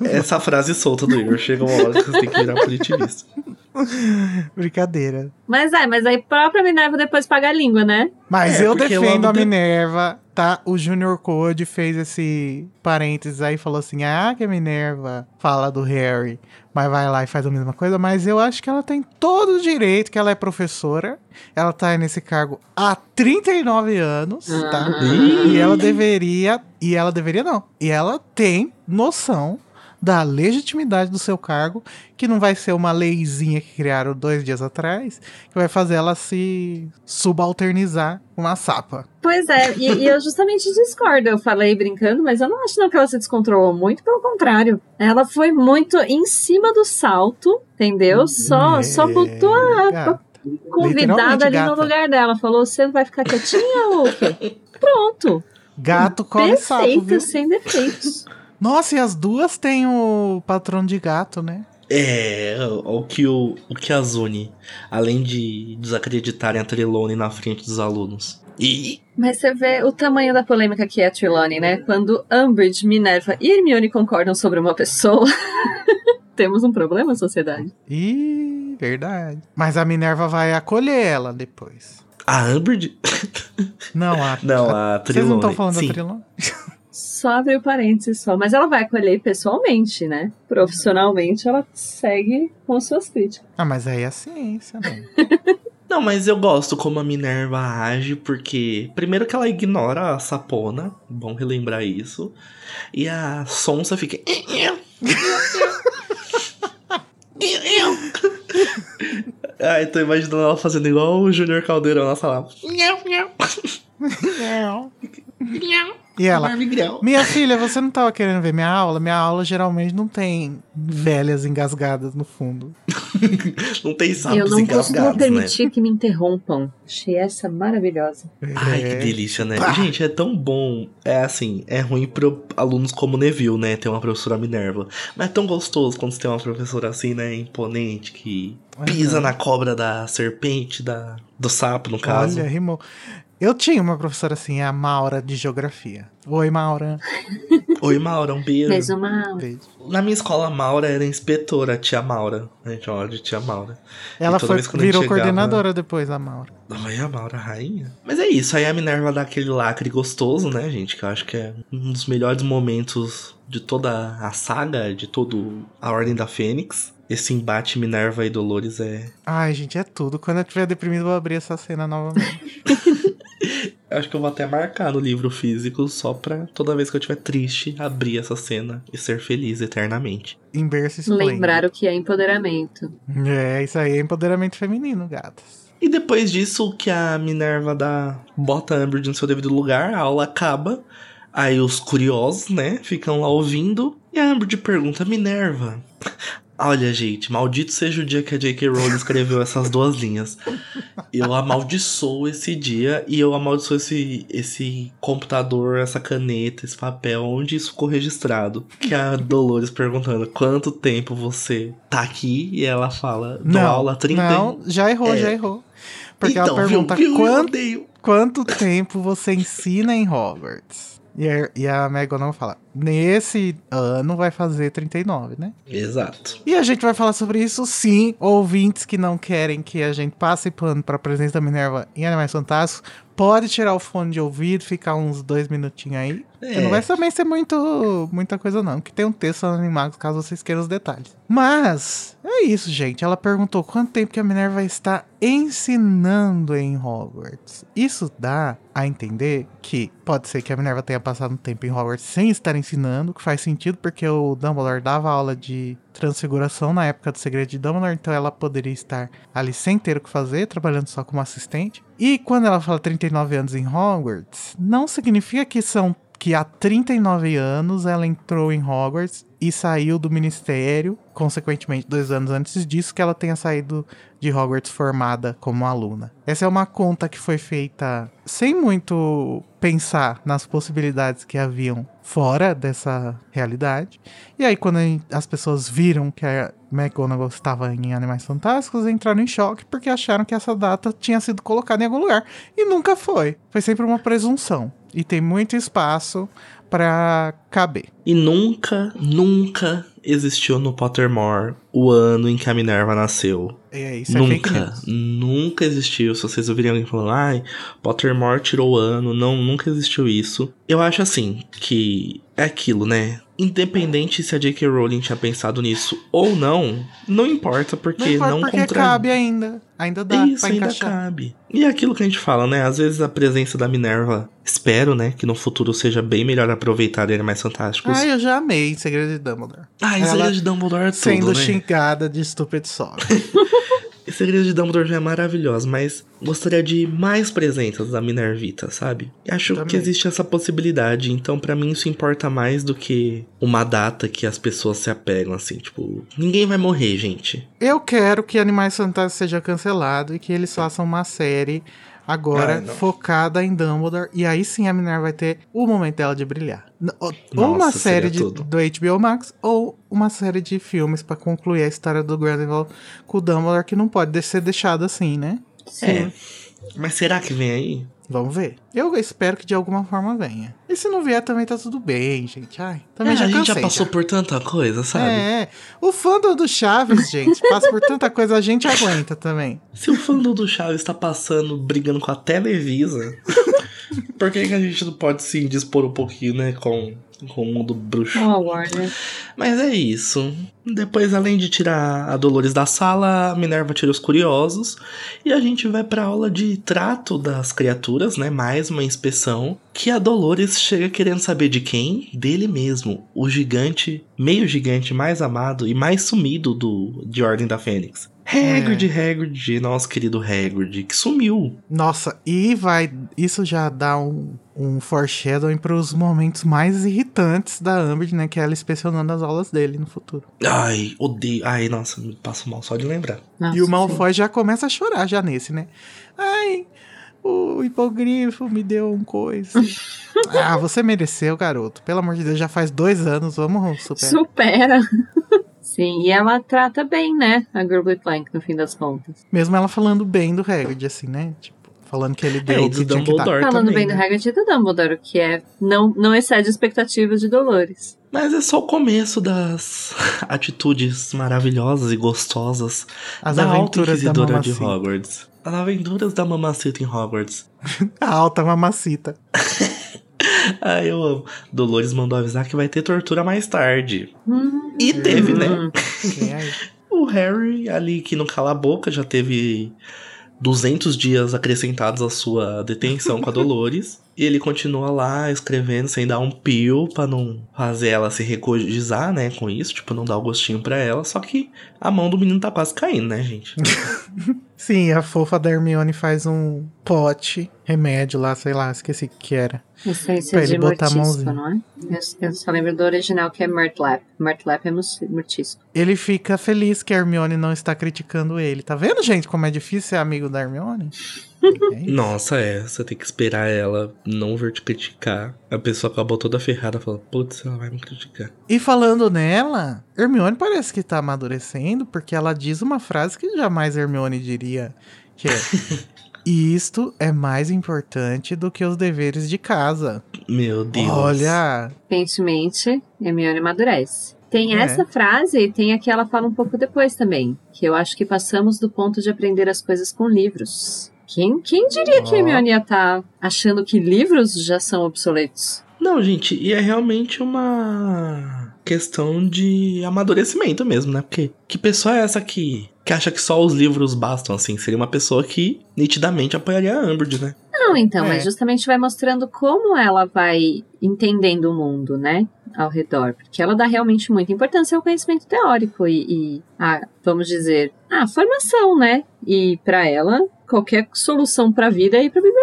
Essa frase solta do Igor. Chega uma hora que você tem que virar punitivista. Brincadeira. Mas é, mas aí a própria Minerva depois paga a língua, né? Mas É, eu defendo a de- Minerva, tá? O Junior Code fez esse parênteses aí e falou assim: ah, que Minerva fala do Harry, mas vai lá e faz a mesma coisa. Mas eu acho que ela tem todo o direito, que ela é professora, ela tá nesse cargo há 39 anos, tá? Ah. E ela deveria. E ela deveria não. E ela tem noção da legitimidade do seu cargo, que não vai ser uma leizinha que criaram dois dias atrás, que vai fazer ela se subalternizar uma sapa. Pois é, e, e eu justamente discordo. Eu falei brincando, mas eu não acho não que ela se descontrolou muito, pelo contrário. Ela foi muito em cima do salto, entendeu? Só, É, só botou a gata. convidada ali no gata. lugar dela. Falou: você vai ficar quietinha ou? Pronto. Gato come sapo, viu? Perfeita, sem defeitos. Nossa, e as duas têm o patrão de gato, né? É, o que o, o que a Zuni, além de desacreditarem a Trelawney na frente dos alunos. E Mas você vê o tamanho da polêmica que é a Trelawney, né? Quando Umbridge, Minerva e Hermione concordam sobre uma pessoa, temos um problema, sociedade. Ih, verdade. Mas a Minerva vai acolher ela depois. a Umbridge? Não, a. Não, a Vocês não estão Trelawney. falando Sim. da Trilon? Só abriu parênteses só. Mas ela vai acolher pessoalmente, né? Profissionalmente, ela segue com suas críticas. Ah, mas aí é a ciência, né? Não, mas eu gosto como a Minerva age, porque primeiro que ela ignora a sapona, bom relembrar isso, e a Sonsa fica. Ai, tô imaginando ela fazendo igual o Júnior Caldeirão na sala. E ela, minha filha, você não tava querendo ver minha aula? Minha aula geralmente não tem velhas engasgadas no fundo. não tem sapos Eu não costumo engasgados, né? permitir que me interrompam. Achei essa maravilhosa. Ai, que É. delícia, né? Gente, é tão bom. É assim, é ruim pro alunos como Neville, né? Ter uma professora Minerva. Mas é tão gostoso quando você tem uma professora assim, né? Imponente, que pisa Aham. na cobra da serpente, da, do sapo, no caso. Olha, rimou. Eu tinha uma professora assim, a Maura de Geografia. Oi, Maura. Oi, Maura, um beijo. Mais uma. Beijo. Na minha escola, a Maura era inspetora, a tia Maura. A gente chama de tia Maura. Ela foi, virou chegava- coordenadora depois, a Maura. Ai, a Maura rainha. Mas é isso, aí a Minerva dá aquele lacre gostoso, né, gente? Que eu acho que é um dos melhores momentos de toda a saga, de todo a Ordem da Fênix. Esse embate Minerva e Dolores é. Ai, gente, é tudo. Quando eu estiver deprimido, eu vou abrir essa cena novamente. Eu acho que eu vou até marcar no livro físico só pra toda vez que eu estiver triste abrir essa cena e ser feliz eternamente. em berço esplêndido. Lembrar o que é empoderamento. É, isso aí é empoderamento feminino, gatas. E depois disso, que a Minerva dá, bota a Umbridge no seu devido lugar, a aula acaba. Aí os curiosos, né, ficam lá ouvindo. E a Umbridge pergunta, Minerva... Olha, gente, maldito seja o dia que a J.K. Rowling escreveu essas duas linhas. Eu amaldiçoo esse dia e eu amaldiçoo esse, esse computador, essa caneta, esse papel, onde isso ficou registrado. Que a Dolores perguntando quanto tempo você tá aqui e ela fala, dou aula há 30 não, já errou, É. já errou. Porque então, ela pergunta viu, viu, quanto, quanto tempo você ensina em Hogwarts? E a, e a McGonagall fala, nesse ano vai fazer 39, né? Exato. E a gente vai falar sobre isso sim, ouvintes que não querem que a gente passe pano pra presença da Minerva em Animais Fantásticos, pode tirar o fone de ouvido, ficar uns dois minutinhos aí. É. não vai também ser muito, muita coisa não, que tem um texto animado caso vocês queiram os detalhes. Mas, é isso, gente. Ela perguntou quanto tempo que a Minerva está ensinando em Hogwarts. Isso dá a entender que pode ser que a Minerva tenha passado um tempo em Hogwarts sem estar ensinando, que faz sentido porque o Dumbledore dava aula de transfiguração na época do Segredo de Dumbledore, então ela poderia estar ali sem ter o que fazer, trabalhando só como assistente. E quando ela fala 39 anos em Hogwarts, não significa que são que há 39 anos ela entrou em Hogwarts e saiu do ministério, consequentemente, dois anos antes disso, que ela tenha saído de Hogwarts formada como aluna. Essa é uma conta que foi feita sem muito pensar nas possibilidades que haviam fora dessa realidade. E aí, quando as pessoas viram que a McGonagall estava em Animais Fantásticos, entraram em choque porque acharam que essa data tinha sido colocada em algum lugar. E nunca foi. Foi sempre uma presunção. E tem muito espaço pra caber. E nunca, nunca existiu no Pottermore o ano em que a Minerva nasceu. É, isso é nunca, news. nunca existiu. Se vocês ouvirem alguém falando, ai, Pottermore tirou o ano, não, nunca existiu isso. Eu acho assim, que é aquilo, né? Independente se a J.K. Rowling tinha pensado nisso ou não, não importa, porque Não importa não porque contra... cabe ainda. Ainda dá Isso ainda encaixar. cabe. E é aquilo que a gente fala, né? Às vezes a presença da Minerva, espero, né? Que no futuro seja bem melhor aproveitada em Animais Fantásticos. Ah, eu já amei Segredo de Dumbledore. Ah, e Segredo de Dumbledore é tudo, Sendo né? xingada de Stupid Sock. E Segredo de Dumbledore já é maravilhoso, mas gostaria de mais presenças da Minervita, sabe? E acho Também. que existe essa possibilidade, então pra mim isso importa mais do que uma data que as pessoas se apegam, assim, tipo, ninguém vai morrer, gente. eu quero que Animais Fantásticos seja cancelado e que eles façam uma série agora não. focada em Dumbledore. E aí sim a Minerva vai ter o momento dela de brilhar. Ou Nossa, uma série de, tudo. do HBO Max ou uma série de filmes pra concluir a história do Grindelwald com o Dumbledore que não pode de- ser deixado assim, né? É. Mas será que vem aí? Vamos ver. Eu espero que de alguma forma venha. E se não vier, também tá tudo bem, gente. Ai, também É, já a gente já cansei, passou por tanta coisa, sabe? É, o fandom do Chaves, gente, passa por tanta coisa, a gente aguenta também. Se o fandom do Chaves tá passando, brigando com a Televisa, por que, que a gente não pode se indispor um pouquinho, né, com com o mundo bruxo. Oh. Mas é isso. Depois, além de tirar a Dolores da sala, a Minerva tira os curiosos. E a gente vai pra aula de trato das criaturas, né? Mais uma inspeção. Que a Dolores chega querendo saber de quem? Dele mesmo. O gigante, meio gigante mais amado e mais sumido do de Ordem da Fênix. Hagrid, Hagrid, nosso querido Hagrid, que sumiu. Nossa, e vai. Isso já dá um, um foreshadowing pros momentos mais irritantes da Umbridge, né? Que é ela inspecionando as aulas dele no futuro. Ai, odeio. Ai, nossa, me passo mal só de lembrar. Nossa, e o sim. Malfoy já começa a chorar já nesse, né? Ai, o hipogrifo me deu um coisa. ah, você mereceu, garoto. Pelo amor de Deus, já faz dois anos, vamos superar. Supera. Sim, e ela trata bem, né? A Grubbly Plank, no fim das contas. Mesmo ela falando bem do Hagrid, assim, né? Tipo, falando que ele deu É, o do que tinha que dar. Dumbledore Falando também, bem do né? Hagrid e do Dumbledore, que é não, não excede expectativas de Dolores. Mas é só o começo das atitudes maravilhosas e gostosas As da Alta aventuras da de mamacita. Hogwarts. As aventuras da mamacita em Hogwarts. A alta mamacita. Ai, eu amo. Dolores mandou avisar que vai ter tortura mais tarde. Hum, E teve, né? hum. Quem é? O Harry, ali que não cala a boca, já teve 200 dias acrescentados à sua detenção com a Dolores. E ele continua lá escrevendo sem dar um pio pra não fazer ela se recogizar, né, com isso, tipo, não dar o gostinho pra ela. Só que a mão do menino tá quase caindo, né, gente? Sim, a fofa da Hermione faz um pote, remédio lá, sei lá, esqueci o que era. Essência Pra ele de botar a mortisco, mãozinha. não é? Eu, eu só lembro do original que é Murtlap. Murtlap é mortisco. Ele fica feliz que a Hermione não está criticando ele. Tá vendo, gente, como é difícil ser amigo da Hermione? É. Nossa, é, você tem que esperar ela não vir te criticar. A pessoa acabou toda ferrada, fala, putz, ela vai me criticar. E falando nela, Hermione parece que tá amadurecendo, porque ela diz uma frase que jamais Hermione diria, que é... Isto é mais importante do que os deveres de casa. Meu Deus. Olha, Recentemente, Hermione amadurece. Tem É. essa frase e tem a que ela fala um pouco depois também. Que eu acho que passamos do ponto de aprender as coisas com livros. Quem, quem diria que Ó. a Hermione ia estar achando que livros já são obsoletos? Não, gente, e é realmente uma questão de amadurecimento mesmo, né? Porque que pessoa é essa que, que acha que só os livros bastam, assim? Seria uma pessoa que nitidamente apoiaria a Umbridge, né? Não, então, É. mas justamente vai mostrando como ela vai entendendo o mundo, né? Ao redor. Porque ela dá realmente muita importância ao conhecimento teórico e, e a, vamos dizer, a formação, né? E pra ela, qualquer solução pra vida é ir pra biblioteca.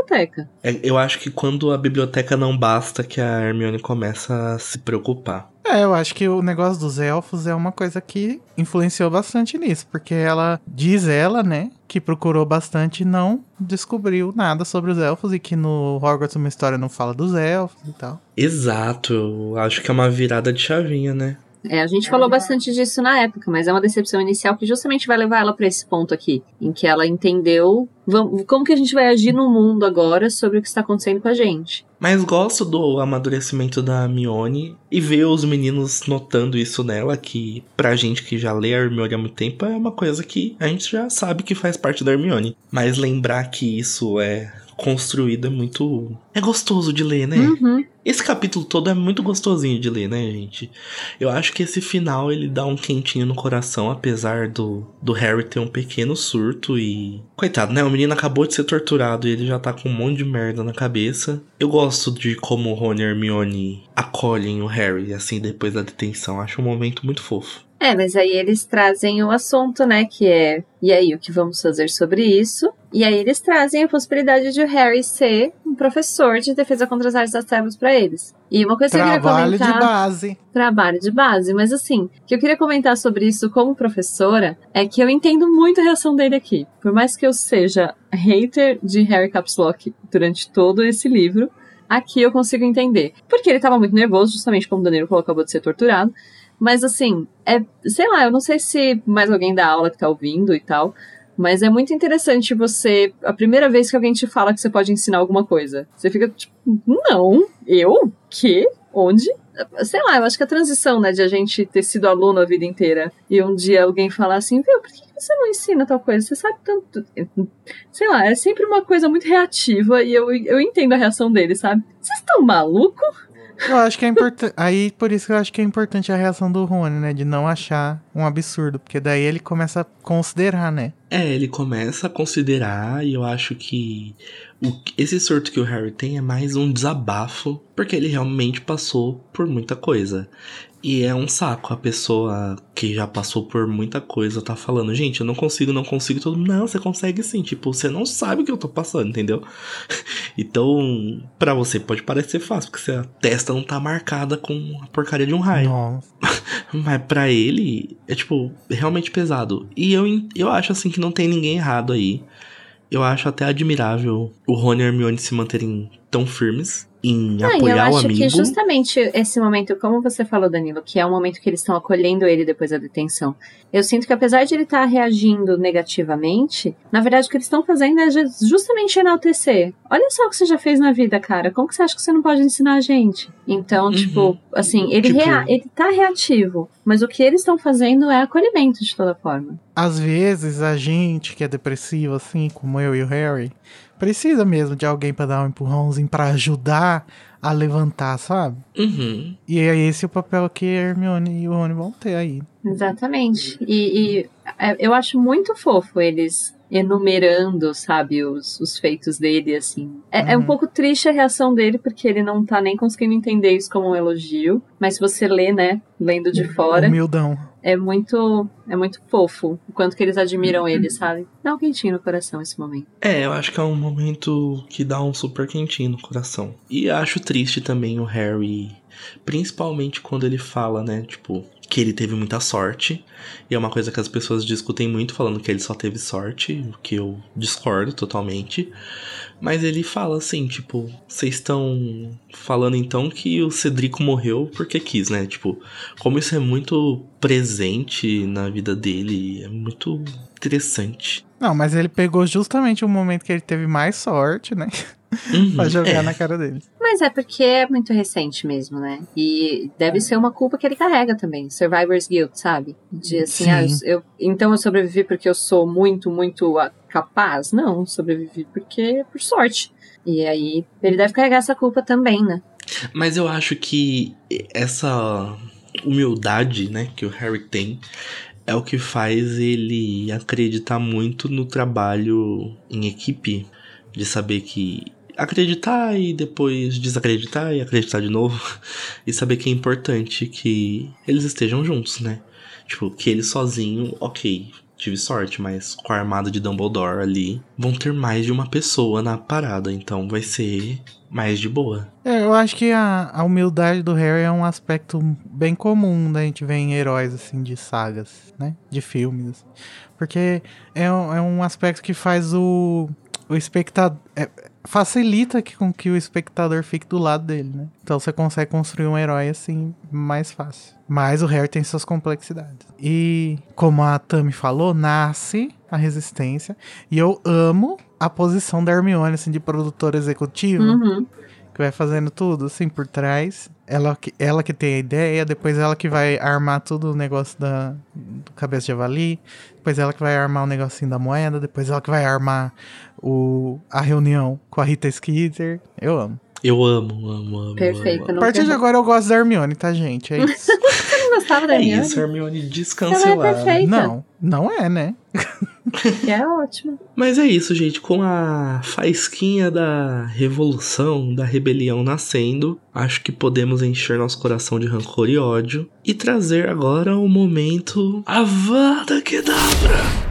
É, eu acho que quando a biblioteca não basta, que a Hermione começa a se preocupar. É, eu acho que o negócio dos elfos é uma coisa que influenciou bastante nisso, porque ela diz ela, né, que procurou bastante e não descobriu nada sobre os elfos e que no Hogwarts uma história não fala dos elfos e tal. Exato, eu acho que é uma virada de chavinha, né? É, a gente falou bastante disso na época, mas é uma decepção inicial que justamente vai levar ela pra esse ponto aqui, em que ela entendeu como que a gente vai agir no mundo agora sobre o que está acontecendo com a gente. Mas gosto do amadurecimento da Mione e ver os meninos notando isso nela, que pra gente que já lê a Hermione há muito tempo é uma coisa que a gente já sabe que faz parte da Hermione. Mas lembrar que isso é construído é muito. É gostoso de ler, né? Uhum. Esse capítulo todo é muito gostosinho de ler, né, gente? Eu acho que esse final ele dá um quentinho no coração, apesar do, do Harry ter um pequeno surto e. Coitado, né? O menino acabou de ser torturado e ele já tá com um monte de merda na cabeça. Eu gosto de como o Rony e Hermione acolhem o Harry, assim, depois da detenção. Acho um momento muito fofo. É, mas aí eles trazem o assunto, né? Que é, e aí, o que vamos fazer sobre isso? E aí eles trazem a possibilidade de o Harry ser um professor de defesa contra as artes das trevas pra eles. E uma coisa que eu queria Trabalho de comentar... base. trabalho de base, mas assim, o que eu queria comentar sobre isso como professora é que eu entendo muito a reação dele aqui. Por mais que eu seja hater de Harry Caps Lock durante todo esse livro, aqui eu consigo entender. Porque ele tava muito nervoso, justamente como o Danilo falou, acabou de ser torturado. Mas assim, é, sei lá, eu não sei se mais alguém da aula que tá ouvindo e tal, mas é muito interessante você. A primeira vez que alguém te fala que você pode ensinar alguma coisa. Você fica tipo, não, eu? Que? Onde? Sei lá, eu acho que a transição, né, de a gente ter sido aluno a vida inteira e um dia alguém falar assim, viu, por que você não ensina tal coisa? Você sabe tanto. Sei lá, é sempre uma coisa muito reativa e eu, eu entendo a reação dele, sabe? Vocês estão maluco? Eu acho que é importante. Aí, por isso que eu acho que é importante a reação do Rony, né? De não achar um absurdo. Porque daí ele começa a considerar, né? É, ele começa a considerar e eu acho que o, esse surto que o Harry tem é mais um desabafo, porque ele realmente passou por muita coisa. E é um saco a pessoa que já passou por muita coisa tá falando, gente, eu não consigo, não consigo. Todo mundo, não, você consegue sim. Tipo, você não sabe o que eu tô passando, entendeu? então, para você pode parecer fácil, porque a testa não tá marcada com a porcaria de um raio. Nossa. Mas para ele, é tipo, realmente pesado. E eu, eu acho assim que não tem ninguém errado aí. Eu acho até admirável o Rony e Hermione se manterem tão firmes em Ah, eu apoiar o acho amigo. que justamente esse momento, como você falou, Danilo, que é o momento que eles estão acolhendo ele depois da detenção. Eu sinto que apesar de ele estar reagindo negativamente, na verdade o que eles estão fazendo é ju- justamente enaltecer. Olha só o que você já fez na vida, cara. Como que você acha que você não pode ensinar a gente? Então, Uhum. tipo, assim, ele, Tipo- rea ele tá reativo, mas o que eles estão fazendo é acolhimento de toda forma. Às vezes a gente que é depressivo, assim, como eu e o Harry, precisa mesmo de alguém pra dar um empurrãozinho pra ajudar a levantar, sabe? Uhum. E é esse o papel que a Hermione e o Rony vão ter aí. Exatamente. E, e, é, eu acho muito fofo eles enumerando, sabe, os, os feitos dele, assim. É, é um Uhum. pouco triste a reação dele, porque ele não tá nem conseguindo entender isso como um elogio. Mas se você lê, né, lendo de fora, Humildão. É muito, é muito fofo o quanto que eles admiram ele, sabe? Dá um quentinho no coração esse momento. É, eu acho que é um momento que dá um super quentinho no coração. E acho triste também o Harry, principalmente quando ele fala, né, tipo, que ele teve muita sorte. E é uma coisa que as pessoas discutem muito, falando que ele só teve sorte, o que eu discordo totalmente. Mas ele fala assim, tipo, vocês estão falando então que o Cedrico morreu porque quis, né? Tipo, como isso é muito presente na vida dele, é muito interessante. Não, mas ele pegou justamente o momento que ele teve mais sorte, né? Uhum, pra jogar é. na cara dele. Mas é porque é muito recente mesmo, né? E deve ser uma culpa que ele carrega também. Survivor's Guilt, sabe? De assim, Sim. ah, eu, então eu sobrevivi porque eu sou muito, muito ah, capaz? Não, sobrevivi porque por sorte. E aí ele deve carregar essa culpa também, né? Mas eu acho que essa humildade, né, que o Harry tem é o que faz ele acreditar muito no trabalho em equipe, de saber que acreditar e depois desacreditar e acreditar de novo e saber que é importante que eles estejam juntos, né? Tipo, que ele sozinho, OK, tive sorte, mas com a armada de Dumbledore ali, vão ter mais de uma pessoa na parada, então vai ser mais de boa. É, eu acho que a, a humildade do Harry é um aspecto bem comum da gente ver em heróis, assim, de sagas, né? De filmes. assim. Porque é, um- é um aspecto que faz o, o espectador. é, facilita que, com que o espectador fique do lado dele, né? Então você consegue construir um herói assim mais fácil. Mas o Harry tem suas complexidades. E como a Tami falou, nasce a resistência. E eu amo a posição da Hermione, assim, de produtora executiva Uhum. que vai fazendo tudo assim por trás. Ela que, ela que tem a ideia, depois ela que vai armar tudo o negócio da, do cabeça de javali, depois ela que vai armar o negocinho da moeda, depois ela que vai armar o, a reunião com a Rita Skeeter. Eu amo. Eu amo, amo, amo. Perfeito. amo. A partir de agora eu gosto da Hermione, tá, gente? É isso. Você não gostava da É Hermione? isso, Hermione Ela é descancelada. perfeita. não, não é, né? É ótimo. Mas é isso, gente. Com a faísquinha da revolução, da rebelião nascendo, acho que podemos encher nosso coração de rancor e ódio e trazer agora o momento Avada Kedavra.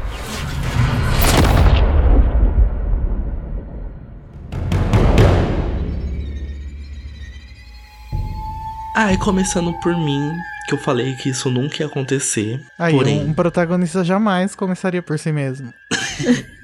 Ah, e começando por mim, que eu falei que isso nunca ia acontecer. Aí, porém, um, um protagonista jamais começaria por si mesmo.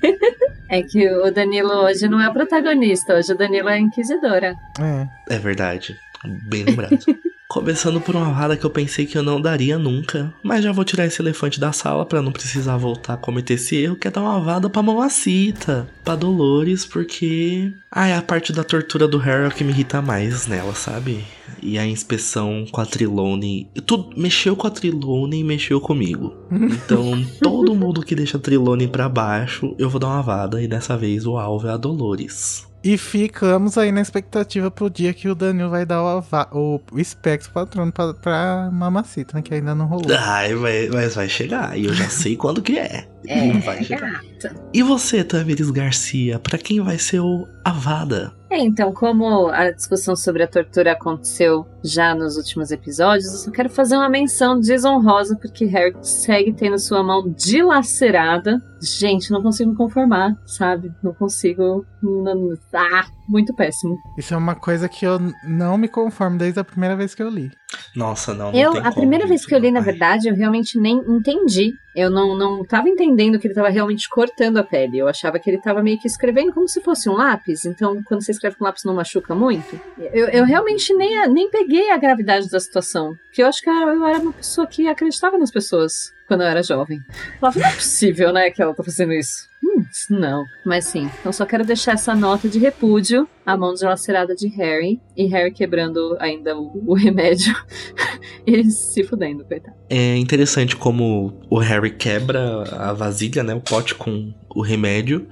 É que o Danilo hoje não é o protagonista, hoje o Danilo é a inquisidora. É. É verdade. Bem lembrado. Começando por uma vara que eu pensei que eu não daria nunca, mas já vou tirar esse elefante da sala pra não precisar voltar a cometer esse erro, que é dar uma vada pra Mamacita, pra Dolores, porque... Ai, a parte da tortura do Harry é que me irrita mais nela, sabe? E a inspeção com a Trilone... Tudo, mexeu com a Trilone e mexeu comigo. Então, todo mundo que deixa a Trilone pra baixo, eu vou dar uma vada, e dessa vez o alvo é a Dolores. E ficamos aí na expectativa pro dia que o Danilo vai dar o, o, espectro patrono pra, pra mamacita, né? Que ainda não rolou. Ai, vai- mas vai chegar. E eu já sei quando que é. É, vai chegar. gata. E você, Tamiris Garcia, pra quem vai ser o Avada? É, então, como a discussão sobre a tortura aconteceu já nos últimos episódios, eu só quero fazer uma menção desonrosa, porque Harry segue tendo sua mão dilacerada. Gente, não consigo me conformar, sabe? Não consigo. não- Ah, muito péssimo. Isso é uma coisa que eu não me conformo desde a primeira vez que eu li. Nossa, não. não Eu, tem a como primeira vez que eu li, na verdade, eu realmente nem entendi. Eu não, não tava entendendo que ele tava realmente cortando a pele. Eu achava que ele tava meio que escrevendo como se fosse um lápis. Então, quando você escreve com lápis, não machuca muito. Eu, eu realmente nem, nem peguei a gravidade da situação. Porque eu acho que eu era uma pessoa que acreditava nas pessoas quando eu era jovem. Eu falava, não é possível, né, que ela tá fazendo isso. Hum, não. Mas sim, então só quero deixar essa nota de repúdio à mão dilacerada de Harry. E Harry quebrando ainda o, o remédio. e se fudendo, coitado. É interessante como o Harry quebra a vasilha, né? O pote com o remédio.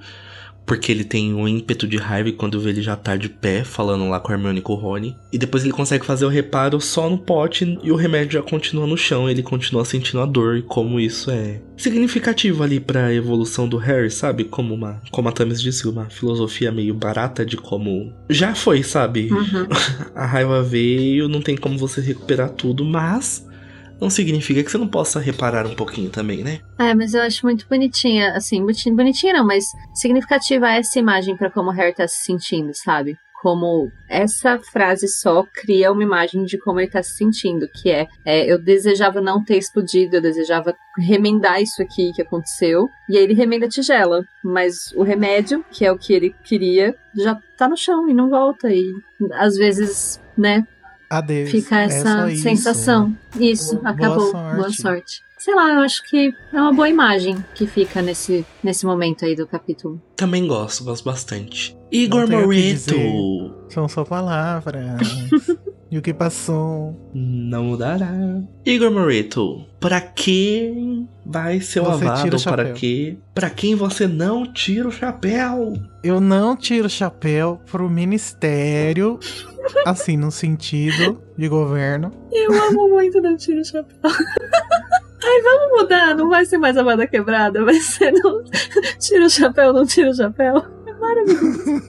Porque ele tem um ímpeto de raiva e quando vê ele já tá de pé, falando lá com a Hermione e com o Rony. E depois ele consegue fazer o reparo só no pote e o remédio já continua no chão. Ele continua sentindo a dor e como isso é significativo ali pra evolução do Harry, sabe? Como uma, como a Thames disse, uma filosofia meio barata de como já foi, sabe? Uhum. A raiva veio, não tem como você recuperar tudo, mas não significa que você não possa reparar um pouquinho também, né? É, mas eu acho muito bonitinha, assim, bonitinha, não, mas significativa essa imagem pra como o Harry tá se sentindo, sabe? Como essa frase só cria uma imagem de como ele tá se sentindo, que é, é, eu desejava não ter explodido, eu desejava remendar isso aqui que aconteceu, e aí ele remenda a tigela, mas o remédio, que é o que ele queria, já tá no chão e não volta, e às vezes, né, Adeus. fica É essa isso. sensação. Isso, Boa acabou. sorte. Boa sorte. Sei lá, eu acho que é uma boa imagem que fica nesse, nesse momento aí do capítulo. Também gosto, gosto bastante. Igor Não tenho o que Moreto. dizer. São só palavras. e o que passou? Não mudará. Igor Moreto, pra quem vai ser o Você tira avado? o Para chapéu. quê? Pra quem você não tira o chapéu? Eu não tiro o chapéu pro ministério, assim, no sentido de governo. Eu amo muito não tiro o chapéu. Ai, vamos mudar, não vai ser mais a vada quebrada, vai ser não tira o chapéu, não tira o chapéu. É maravilhoso.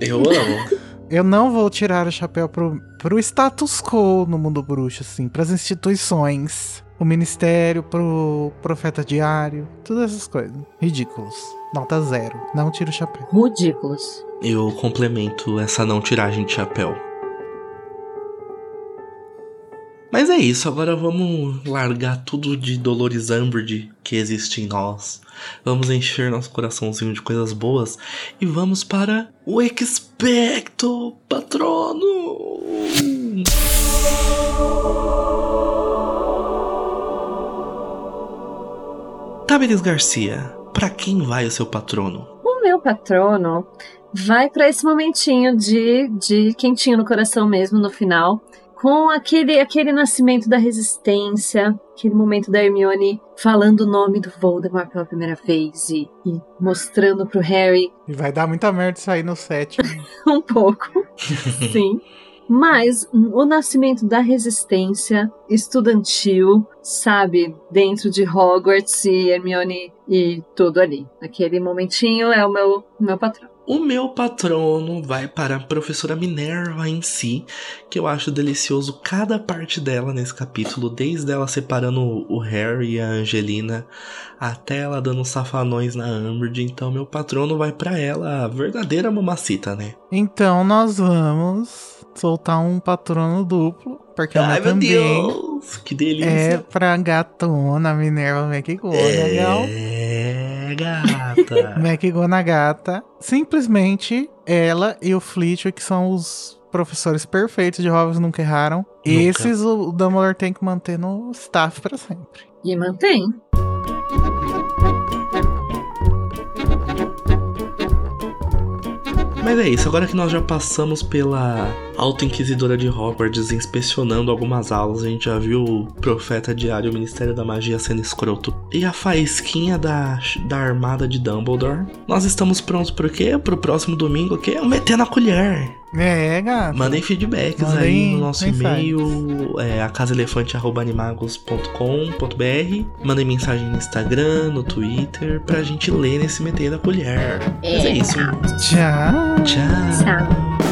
Eu amo. Eu não vou tirar o chapéu pro, pro status quo no mundo bruxo, assim, pras instituições. O ministério, pro profeta diário, todas essas coisas. Ridículos. Nota zero. Não tiro o chapéu. Ridículos. Eu complemento essa não tiragem de chapéu. Mas é isso, agora vamos largar tudo de Dolores Umbridge que existe em nós. Vamos encher nosso coraçãozinho de coisas boas e vamos para o Expecto Patrono! Taberes Garcia, pra quem vai o seu patrono? O meu patrono vai pra esse momentinho de, de quentinho no coração mesmo no final. Com aquele, aquele nascimento da resistência, aquele momento da Hermione falando o nome do Voldemort pela primeira vez e, e mostrando pro Harry E vai dar muita merda isso aí no sétimo. um pouco. Sim. Mas o nascimento da resistência estudantil, sabe, dentro de Hogwarts e Hermione e tudo ali. Aquele momentinho é o meu, meu patrão. O meu patrono vai para a professora Minerva em si, que eu acho delicioso cada parte dela nesse capítulo, desde ela separando o Harry e a Angelina, até ela dando safanões na Umbridge. Então meu patrono vai para ela, a verdadeira mamacita, né? Então nós vamos soltar um patrono duplo. Porque meu Ai meu também Deus, que é delícia! pra gatona Minerva McGonagall. É, gata. McGonagall gata. Simplesmente ela e o Flitwick que são os professores perfeitos de Hogwarts nunca erraram. Esses o Dumbledore tem que manter no staff pra sempre. E mantém. Mas é isso, agora que nós já passamos pela Alta Inquisidora de Hogwarts inspecionando algumas aulas. A gente já viu o Profeta Diário, o Ministério da Magia sendo escroto. E a faísquinha da, da armada de Dumbledore. Nós estamos prontos pro quê? Pro próximo domingo, o quê? Meter na Colher. É, gato. Mandem feedbacks Mandem aí no nosso e-mail, é, acasaelefante.animagos.com.br. Mandem mensagem no Instagram, no Twitter, pra gente ler nesse Meter da Colher. Mas é isso. Tchau. Tchau. Tchau.